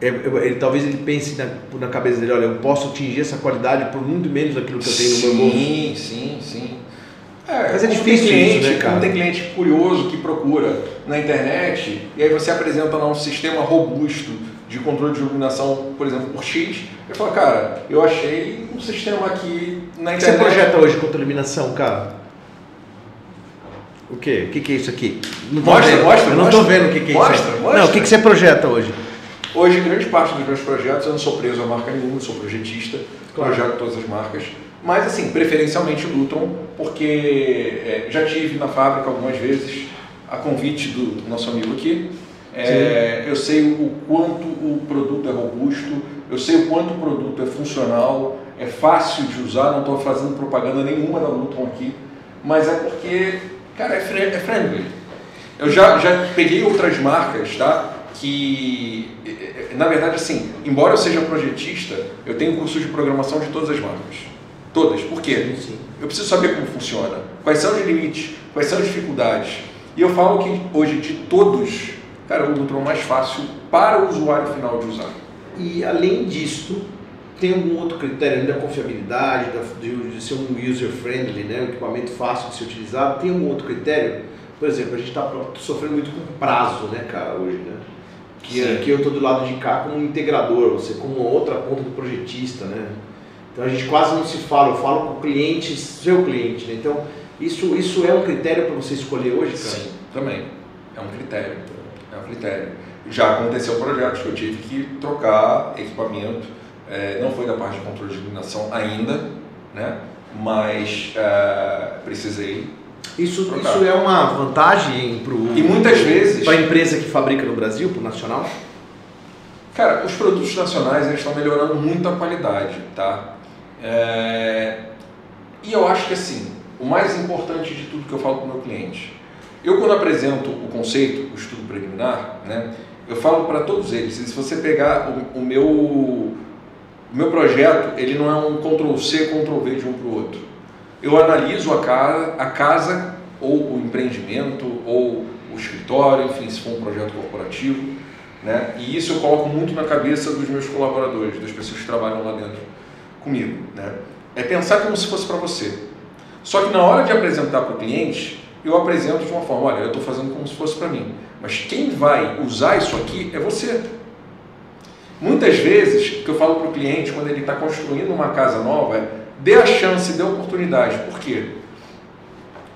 é, é, ele, talvez ele pense na, na cabeça dele, olha, eu posso atingir essa qualidade por muito menos daquilo que eu tenho no meu bolso. Sim, sim, sim. Mas é difícil tem cliente, isso, né, cara? tem cliente curioso que procura na internet e aí você apresenta lá um sistema robusto de controle de iluminação, por exemplo, por X, ele fala, cara, eu achei um sistema aqui na O que você internet. projeta hoje contra iluminação, cara? O quê? O que, que é isso aqui? Não Mostra, vendo. mostra, Eu não mostra. tô vendo o que, que é Mostra, isso. aí. mostra. Não, o que, que você projeta hoje? Hoje, grande parte dos meus projetos, eu não sou preso a marca nenhuma, sou projetista, Claro. projeto todas as marcas. Mas, assim, preferencialmente o Lutron, porque é, já tive na fábrica algumas vezes, a convite do nosso amigo aqui. É, eu sei o quanto o produto é robusto, eu sei o quanto o produto é funcional, é fácil de usar, não estou fazendo propaganda nenhuma da Lutron aqui, mas é porque, cara, é, é friendly. Eu já, já peguei outras marcas, tá? Que, eh, eh, na verdade, assim, embora eu seja projetista, eu tenho curso de programação de todas as marcas. Todas. Por quê? Sim. Eu preciso saber como funciona, quais são os limites, quais são as dificuldades. E eu falo que hoje, de todos, cara, o Lutron é mais fácil para o usuário final de usar. E além disso, tem algum outro critério além da confiabilidade, da, de, de ser um user-friendly, né, um equipamento fácil de ser utilizado, tem algum outro critério? Por exemplo, a gente está sofrendo muito com prazo, né, cara, hoje, né? Que Sim. aqui eu estou do lado de cá como um integrador, você como outra ponta do projetista, né? Então a gente quase não se fala, eu falo com o cliente, seu cliente, né? Então isso, isso é um critério para você escolher hoje, cara? Sim, também. É um critério. É um critério. Já aconteceu projetos que eu tive que trocar equipamento. É, não foi da parte de controle de iluminação ainda, né? Mas é, precisei. Isso, Trocar. isso é uma vantagem para E muitas vezes, para a empresa que fabrica no Brasil, para o nacional? cara, os produtos nacionais eles estão melhorando muito a qualidade, tá? É, e eu acho que assim, o mais importante de tudo que eu falo para o meu cliente, eu quando apresento o conceito, o estudo preliminar, né, eu falo para todos eles, se você pegar o, o meu o meu projeto, ele não é um Ctrl C, Ctrl V de um para o outro. Eu analiso a casa, a casa ou o empreendimento ou o escritório, enfim, se for um projeto corporativo, né? E isso eu coloco muito na cabeça dos meus colaboradores, das pessoas que trabalham lá dentro comigo, né? É pensar como se fosse para você. Só que na hora de apresentar para o cliente, eu apresento de uma forma, olha, eu estou fazendo como se fosse para mim. Mas quem vai usar isso aqui é você. Muitas vezes, o que eu falo para o cliente quando ele está construindo uma casa nova é dê a chance, dê a oportunidade. Por quê?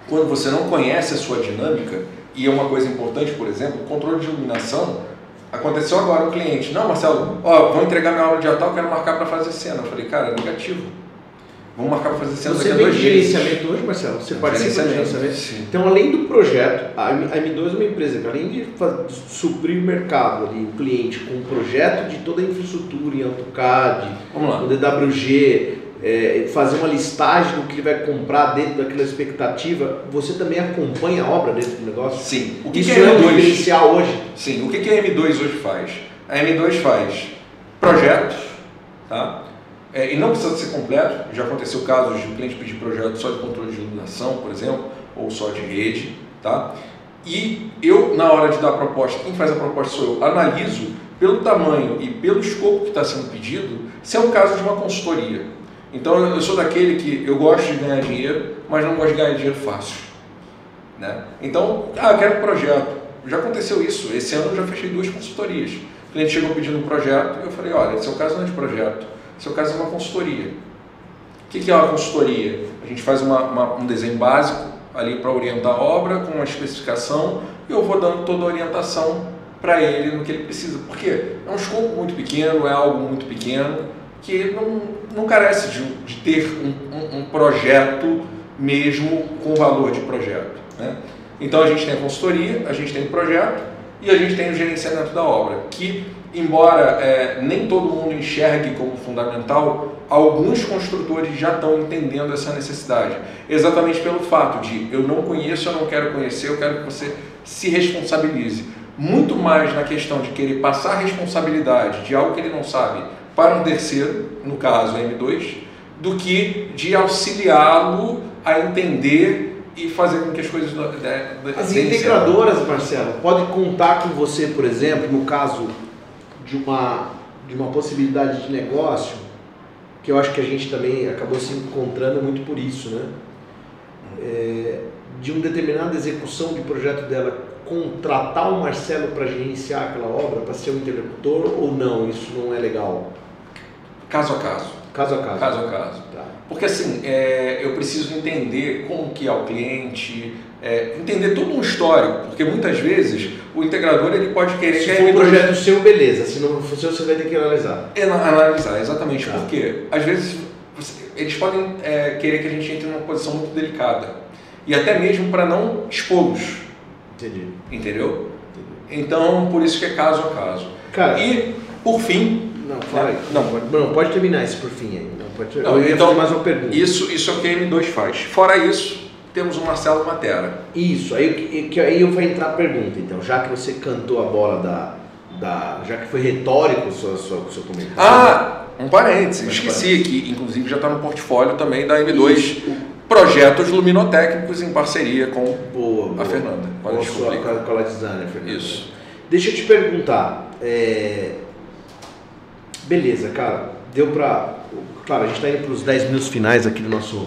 Quando você não conhece a sua dinâmica, e é uma coisa importante, por exemplo, controle de iluminação, aconteceu agora o cliente, não Marcelo, ó, vou entregar minha aula de tal, quero marcar para fazer cena. Eu falei, cara, é negativo. Vamos marcar para fazer cena Você daqui a vem dois de dias. gerenciamento hoje, Marcelo? Você É, participa de gerenciamento, sim. Então, além do projeto, a M- a M2 é uma empresa que além de suprir o mercado ali, o cliente com um projeto de toda a infraestrutura em AutoCAD, no DWG, é, fazer uma listagem do que ele vai comprar dentro daquela expectativa, você também acompanha a obra dentro do negócio? Sim. O que, Isso que é é um M2? diferencial hoje? Sim, o que, que a M2 hoje faz? A M2 faz projetos, tá? É, e não precisa ser completo, já aconteceu casos de o cliente pedir projeto só de controle de iluminação, por exemplo, ou só de rede, tá? E eu, na hora de dar a proposta, quem faz a proposta sou eu, analiso pelo tamanho e pelo escopo que está sendo pedido, se é o caso de uma consultoria. Então eu sou daquele que eu gosto de ganhar dinheiro, mas não gosto de ganhar dinheiro fácil. Né? Então, ah, quero um projeto. Já aconteceu isso. Esse ano eu já fechei duas consultorias. O cliente chegou pedindo um projeto eu falei, olha, seu caso não é de projeto, seu caso é uma consultoria. O que é uma consultoria? A gente faz uma- uma- um desenho básico ali para orientar a obra, com uma especificação, e eu vou dando toda a orientação para ele no que ele precisa. Por quê? É um escopo muito pequeno, é algo muito pequeno, que não, não carece de, de ter um, um- um projeto mesmo com valor de projeto. né? Então a gente tem a consultoria, a gente tem o projeto e a gente tem o gerenciamento da obra, que embora é, nem todo mundo enxergue como fundamental, alguns construtores já estão entendendo essa necessidade. Exatamente pelo fato de eu não conheço, eu não quero conhecer, eu quero que você se responsabilize. Muito mais na questão de querer passar a responsabilidade de algo que ele não sabe para um terceiro, no caso a M2, do que de auxiliá-lo a entender e fazer com que as coisas da- As integradoras, Marcelo, podem contar com você, por exemplo, no caso de uma, de uma possibilidade de negócio, que eu acho que a gente também acabou se encontrando muito por isso, né? É, de uma determinada execução de projeto dela, contratar o Marcelo para gerenciar aquela obra, para ser um interlocutor ou não? Isso não é legal? Caso a caso. Caso a caso. Caso a caso. Porque assim, é, eu preciso entender como que é o cliente, é, entender todo um histórico, porque muitas vezes o integrador ele pode querer Se for um M2 projeto seu, beleza. Se não for seu, você vai ter que analisar. É, na- analisar, exatamente, Tá. porque às vezes eles podem é, querer que a gente entre numa posição muito delicada e até mesmo para não expô-los, Entendi. entendeu? Então, por isso que é caso a caso. Cara, E, por fim, Não, fala aí. Não. pode, não, pode terminar isso por fim aí. Pode, Não, eu ia então, fazer mais uma pergunta. isso, isso é o que a M2 faz. Fora isso, temos o Marcelo Matera. Isso, aí, que- aí eu vou entrar a pergunta, então, já que você cantou a bola da. da já que foi retórico o seu, seu, seu comentário. Ah, um parênteses, Mas esqueci que inclusive já está no portfólio também da M2, Isso. projetos luminotécnicos em parceria com Boa, boa. a Fernanda. Com Pode a sua com a designer, Fernanda. Isso. Deixa eu te perguntar. é, Beleza, cara. Deu pra. Claro, a gente tá indo pros 10 minutos finais aqui do nosso,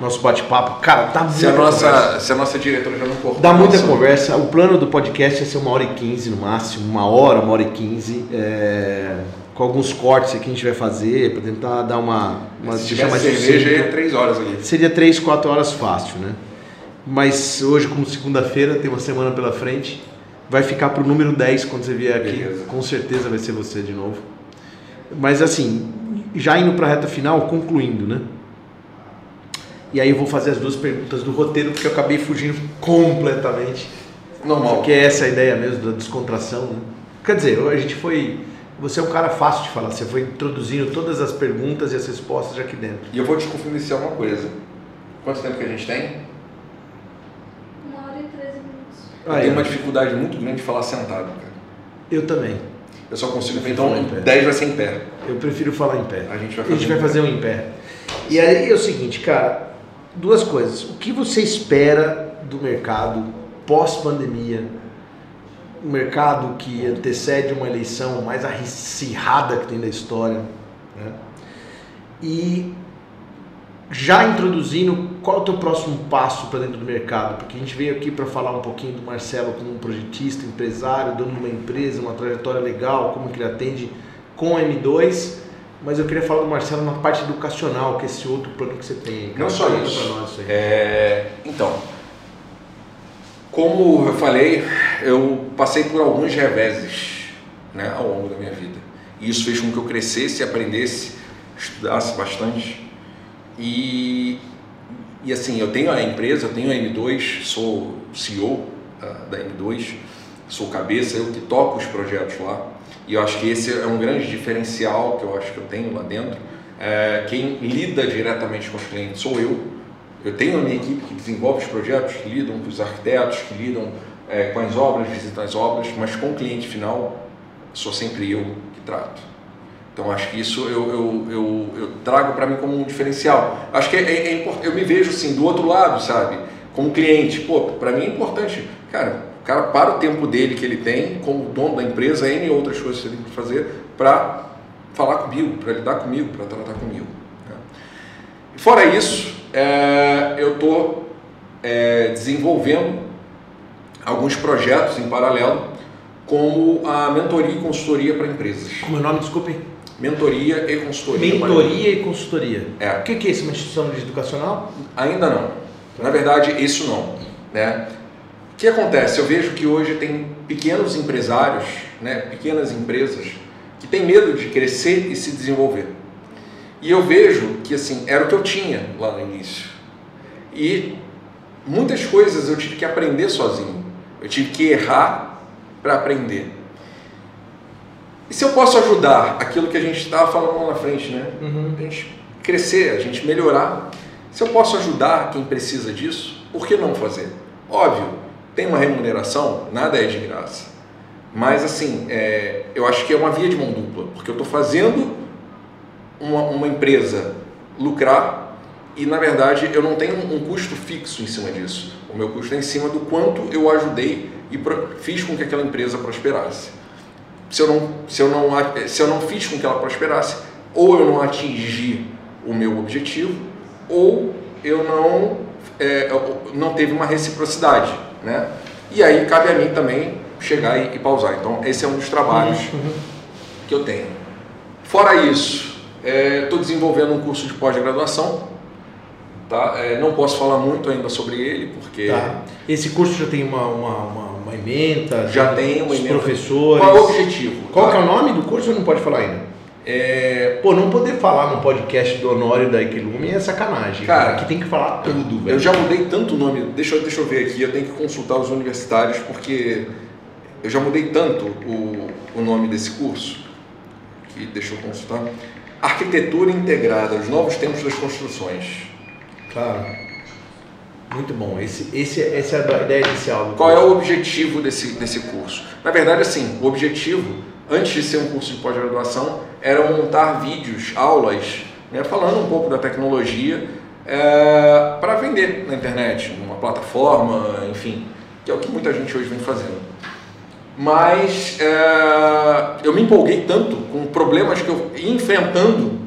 nosso bate-papo. Cara, dá muita Se a, conversa. nossa, se a nossa diretora já não cortou. Dá muita conversa. O plano do podcast é ser uma hora e quinze no máximo, uma hora, uma hora e quinze. é, com alguns cortes aqui a gente vai fazer para tentar dar uma. uma Se tivesse mais cerveja, sucinto. ia três horas ali. Seria três, quatro horas fácil, né? Mas hoje, como segunda-feira, tem uma semana pela frente, vai ficar pro número 10 quando você vier aqui. Beleza. Com certeza vai ser você de novo. Mas assim, já indo para a reta final, concluindo, né? E aí eu vou fazer as duas perguntas do roteiro, porque eu acabei fugindo completamente. Normal. Porque essa é a ideia mesmo da descontração, né? Quer dizer, a gente foi. Você é um cara fácil de falar, você foi introduzindo todas as perguntas e as respostas aqui dentro. E eu vou te confidenciar uma coisa. Quanto tempo que a gente tem? Uma hora e 13 minutos. Eu Aí, tenho uma ó. dificuldade muito grande de falar sentado, cara. Eu também. Eu só consigo. Eu Então, fico em pé. 10 vai ser em pé. Eu prefiro falar em pé. A gente vai A gente fazer vai fazer um em pé. E aí é o seguinte, cara, duas coisas. O que você espera do mercado pós-pandemia? Um mercado que antecede uma eleição mais acirrada que tem da história. Né? E já introduzindo qual é o teu próximo passo para dentro do mercado, porque a gente veio aqui para falar um pouquinho do Marcelo como um projetista, empresário, dono de uma empresa, uma trajetória legal, como que ele atende com a M2, mas eu queria falar do Marcelo na parte educacional, que é esse outro plano que você tem. Não só isso. nós isso. É, então, como eu falei, eu passei por alguns reveses né, ao longo da minha vida. E isso fez com que eu crescesse, aprendesse, estudasse bastante. E, e assim, eu tenho a empresa, eu tenho a M2, sou CEO ah, da M2, sou cabeça, eu que toco os projetos lá. E eu acho que esse é um grande diferencial que eu acho que eu tenho lá dentro. É, quem lida diretamente com os clientes sou eu. Eu tenho a minha equipe que desenvolve os projetos, que lidam com os arquitetos, que lidam é, com as obras, visitam as obras, mas com o cliente final sou sempre eu que trato. Então acho que isso eu, eu, eu, eu trago para mim como um diferencial. Acho que é, é, é eu me vejo assim do outro lado, sabe? Como cliente, pô, para mim é importante, cara, cara para o tempo dele que ele tem como dono da empresa, N outras coisas que ele tem que fazer para falar comigo, para lidar comigo, para tratar comigo. né? Fora isso, é, eu estou desenvolvendo alguns projetos em paralelo, como a mentoria e consultoria para empresas. Como é o nome, desculpe? Mentoria e consultoria. Mentoria e consultoria. É. O que que é isso? Uma instituição educacional? Ainda não. Na verdade, isso não. Né? O que acontece? Eu vejo que hoje tem pequenos empresários, né, pequenas empresas, que têm medo de crescer e se desenvolver. E eu vejo que assim era o que eu tinha lá no início. E muitas coisas eu tive que aprender sozinho. Eu tive que errar para aprender. E se eu posso ajudar aquilo que a gente estava falando lá na frente, né? Uhum. a gente crescer, a gente melhorar. Se eu posso ajudar quem precisa disso, por que não fazer? Óbvio, tem uma remuneração, nada é de graça. Mas assim, é, eu acho que é uma via de mão dupla, porque eu estou fazendo uma, uma empresa lucrar e na verdade eu não tenho um custo fixo em cima disso. O meu custo é em cima do quanto eu ajudei e fiz com que aquela empresa prosperasse se eu não se eu não se eu não fiz com que ela prosperasse ou eu não atingi o meu objetivo ou eu não é, eu- não teve uma reciprocidade né e aí cabe a mim também chegar e, e pausar então esse é um dos trabalhos que eu tenho fora isso estou desenvolvendo um curso de pós-graduação tá É, não posso falar muito ainda sobre ele porque Tá. Esse curso já tem uma, uma, uma, uma ementa? Já tem uma professores? qual é o objetivo Qual tá? é o nome do curso ou não pode falar ainda? É, Pô, não poder falar num podcast do Honório da Equilume é sacanagem. Cara, Aqui tem que falar tudo, velho. Eu já mudei tanto o nome, deixa, eu- deixa eu ver aqui, eu tenho que consultar os universitários porque eu já mudei tanto o, o nome desse curso que deixa eu consultar. Arquitetura Integrada, os novos tempos das construções. Claro. Muito bom. Esse, esse, essa é a ideia inicial. Qual é o objetivo desse, desse curso? Na verdade, assim, o objetivo, antes de ser um curso de pós-graduação, era montar vídeos, aulas, né, falando um pouco da tecnologia para vender na internet, numa plataforma, enfim, que é o que muita gente hoje vem fazendo. Mas é, eu me empolguei tanto com problemas que eu ia enfrentando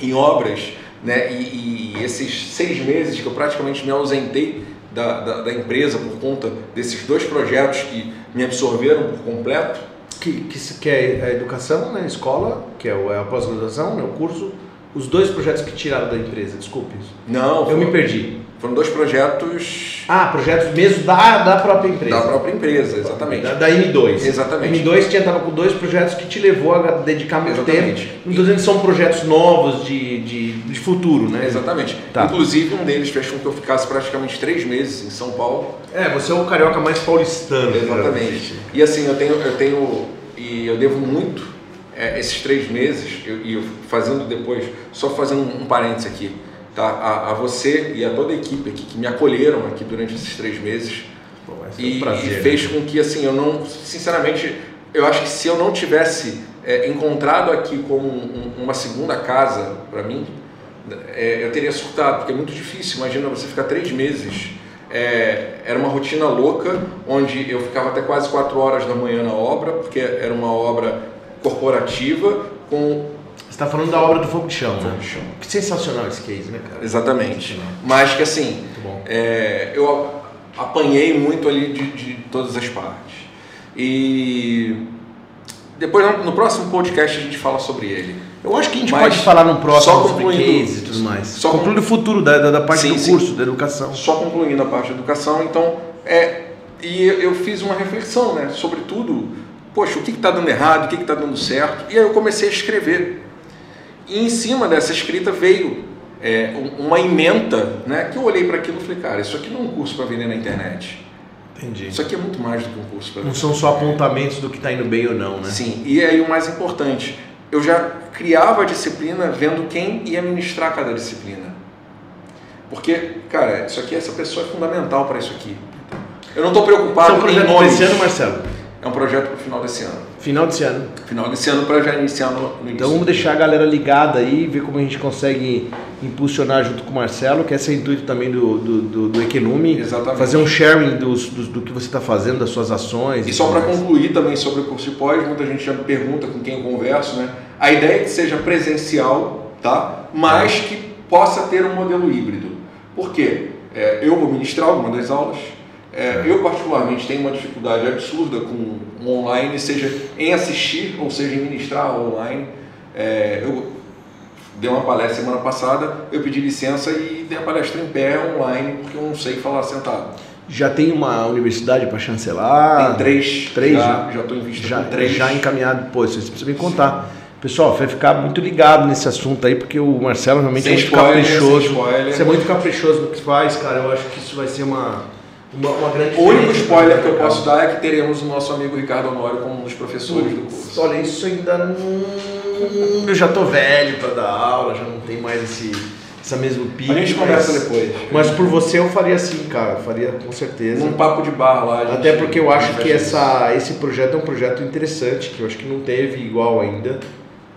em obras, né? E, e esses seis meses que eu praticamente me ausentei da, da, da empresa por conta desses dois projetos que me absorveram por completo. Que, que, que é a educação na escola, que é é a pós-graduação, né, o curso. Os dois projetos que tiraram da empresa, desculpe. Não, Eu me foram, perdi. foram dois projetos Ah, projetos mesmo da, da própria empresa. da própria empresa, exatamente. Da, da M2. Exatamente. M2 tinha tava com dois projetos que te levou a dedicar muito Exatamente. tempo. Não estou dizendo que são projetos novos de, de, de futuro, né? Exatamente. Tá. Inclusive, um deles fez com que eu ficasse praticamente três meses em São Paulo. É, você é o carioca mais paulistano. Exatamente. E assim, eu tenho, eu tenho, e eu devo muito é, esses três meses, e fazendo depois, só fazendo um, parênteses aqui, tá? A, a você e a toda a equipe aqui que me acolheram aqui durante esses três meses é e, um prazer. e fez com que, assim, eu não, sinceramente, eu acho que se eu não tivesse é, encontrado aqui como um- um- uma segunda casa para mim, é, eu teria surtado, porque é muito difícil. Imagina você ficar três meses. é, era uma rotina louca, onde eu ficava até quase quatro horas da manhã na obra, porque era uma obra corporativa com está falando da obra do Fogo de Chão, Fogo né? de Chão. Que sensacional esse case, né, cara? Exatamente. Mas que assim, é, eu apanhei muito ali de, de todas as partes. E depois no- no próximo podcast a gente fala sobre ele. Eu acho que a gente Mas pode falar num próximo só sobre concluindo- case e tudo mais. só concluindo o futuro da, da, da parte Sim, do sim. curso, da educação. Só concluindo a parte de educação, então, é, e eu eu fiz uma reflexão, né, sobre tudo, poxa, o que está dando errado, o que está dando certo, e aí eu comecei a escrever. E em cima dessa escrita veio é, um- uma ementa, né, que eu olhei para aquilo e falei, cara, isso aqui não é um curso para vender na internet. Entendi. Isso aqui é muito mais do que um curso para Não vender. são só apontamentos do que está indo bem ou não, né? Sim, e aí o mais importante, eu já criava a disciplina vendo quem ia ministrar cada disciplina. Porque, cara, isso aqui, essa pessoa é fundamental para isso aqui. Eu não estou preocupado um em nomes. Marcelo? É um projeto para o final desse ano. Final desse ano. Final desse ano para já iniciar no, no início. Então vamos deixar a galera ligada aí, ver como a gente consegue impulsionar junto com o Marcelo, que esse é o intuito também do, do, do, do Economy. Exatamente. Fazer um sharing dos, dos- do que você está fazendo, das suas ações. E só tudo para concluir também sobre o curso de pós, muita gente já me pergunta com quem eu converso, né? A ideia é que seja presencial, tá? Mas que possa ter um modelo híbrido. Por quê? É, eu vou ministrar alguma das aulas. É, eu, particularmente, tenho uma dificuldade absurda com online, seja em assistir ou seja em ministrar online. É, eu dei uma palestra semana passada, eu pedi licença e dei a palestra em pé online, porque eu não sei falar sentado. Já tem uma universidade para chancelar? Tem três, três já, já estou em vista já, três. já encaminhado. Pô, vocês precisam me contar. Pessoal, vai ficar muito ligado nesse assunto aí, porque o Marcelo realmente Sem é muito spoiler, caprichoso. Você é muito caprichoso no que faz, cara. Eu acho que isso vai ser uma, uma, uma grande O único spoiler que eu posso dar é que teremos o nosso amigo Ricardo Honório como um dos professores do curso. Olha, isso ainda não. Eu já tô velho para dar aula, já não tem mais esse, essa mesmo pique. A gente mas- conversa depois. Mas por você eu faria assim, cara. Faria com certeza. Num papo de bar lá. Até porque eu acho que essa, esse projeto é um projeto interessante, que eu acho que não teve igual ainda.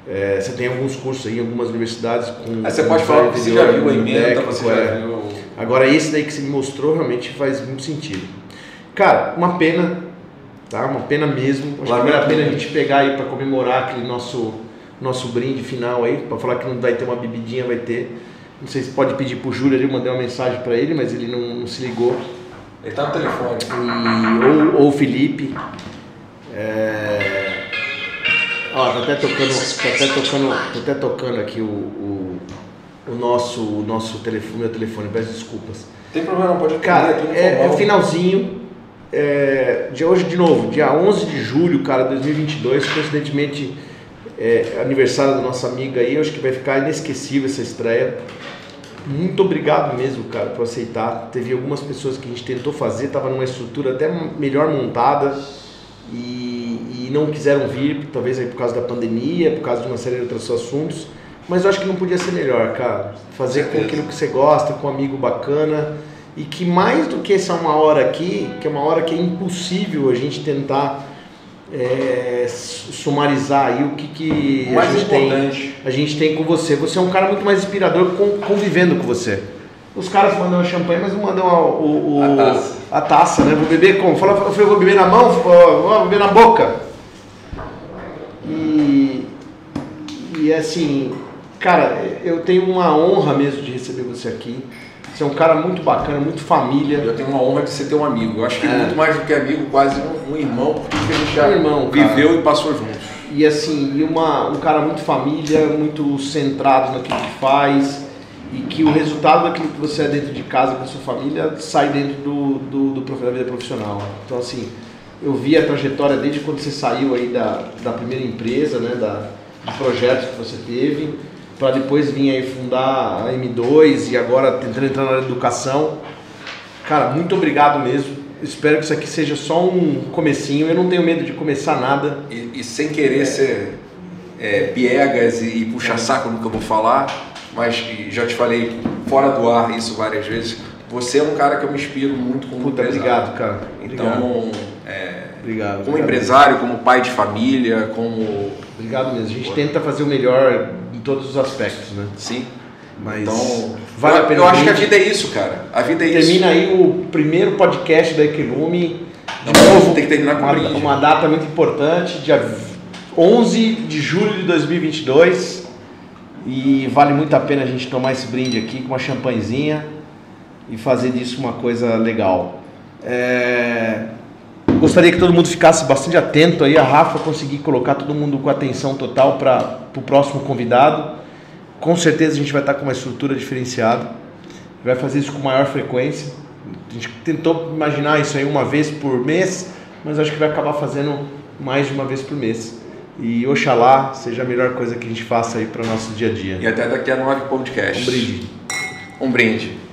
É, você tem alguns cursos aí, em algumas universidades com. Aí você com pode falar que você já viu a emenda, você já é. viu. Agora esse daí que você me mostrou realmente faz muito sentido. Cara, uma pena, tá? Uma pena mesmo. Acho que vale a pena a gente pegar aí para comemorar aquele nosso nosso brinde final aí, para falar que não vai ter uma bebidinha, vai ter. Não sei se pode pedir pro Júlio ali, eu mandei uma mensagem para ele, mas ele não, não se ligou. Ele tá no telefone. E, ou, ou o Felipe. É... Ó, tá até tocando, tá até tocando, tá até tocando aqui o, o, o nosso, o nosso telefone, meu telefone, peço desculpas. Tem problema, não pode Cara, atender, é, é finalzinho. É, de hoje de novo, dia 11 de julho, cara, 2022, coincidentemente é, aniversário da nossa amiga aí, eu acho que vai ficar inesquecível essa estreia. Muito obrigado mesmo, cara, por aceitar. Teve algumas pessoas que a gente tentou fazer, tava numa estrutura até melhor montada e, e não quiseram vir, talvez aí por causa da pandemia, por causa de uma série de outros assuntos. Mas eu acho que não podia ser melhor, cara. Fazer com aquilo que você gosta, com um amigo bacana. E que mais do que essa uma hora aqui, que é uma hora que é impossível a gente tentar é, su- sumarizar aí o que, que a gente tem importante. a gente tem com você. Você é um cara muito mais inspirador convivendo com você. Os caras mandam champanhe, mas não mandam a, o, o- A taça. a taça, né? Vou beber como? Fala, eu falei, vou beber na mão, vou, vou beber na boca. E, e assim, cara, eu tenho uma honra mesmo de receber você aqui. Você é um cara muito bacana, muito família. Eu tenho uma honra de você ter um amigo. Eu acho que É. muito mais do que amigo, quase um, um irmão, porque a gente já Um irmão, cara. viveu e passou juntos. E assim, e uma, um cara muito família, muito centrado naquilo que faz e que o resultado daquilo que você é dentro de casa com a sua família sai dentro do, do, do prof- da vida profissional. Então assim, eu vi a trajetória desde quando você saiu aí da, da primeira empresa, né, da, de projetos que você teve, para depois vir aí fundar a M2 e agora tentando entrar na área de educação. Cara, muito obrigado mesmo. Espero que isso aqui seja só um comecinho. Eu não tenho medo de começar nada. E, e sem querer ser é, piegas e, e puxar saco no que eu vou falar, mas já te falei fora do ar isso várias vezes. Você é um cara que eu me inspiro muito como Puta, empresário. obrigado, cara. Obrigado. Então, é, obrigado. como obrigado. empresário, como pai de família, como. Obrigado mesmo. A gente tenta fazer o melhor em todos os aspectos, né? Sim. Mas Então, vale eu, a pena. eu acho que a vida é isso, cara. A vida é isso. Termina aí o primeiro podcast da Equilume. De Não, novo, tem que terminar com uma, brinde. uma data muito importante, dia 11 de julho de 2022. E vale muito a pena a gente tomar esse brinde aqui com uma champanhezinha e fazer disso uma coisa legal. É... Gostaria que todo mundo ficasse bastante atento aí, a Rafa conseguir colocar todo mundo com atenção total para o próximo convidado. Com certeza a gente vai estar com uma estrutura diferenciada, vai fazer isso com maior frequência. A gente tentou imaginar isso aí uma vez por mês, mas acho que vai acabar fazendo mais de uma vez por mês. E oxalá seja a melhor coisa que a gente faça aí para o nosso dia a dia. E até daqui a nove podcasts. Um brinde. Um brinde.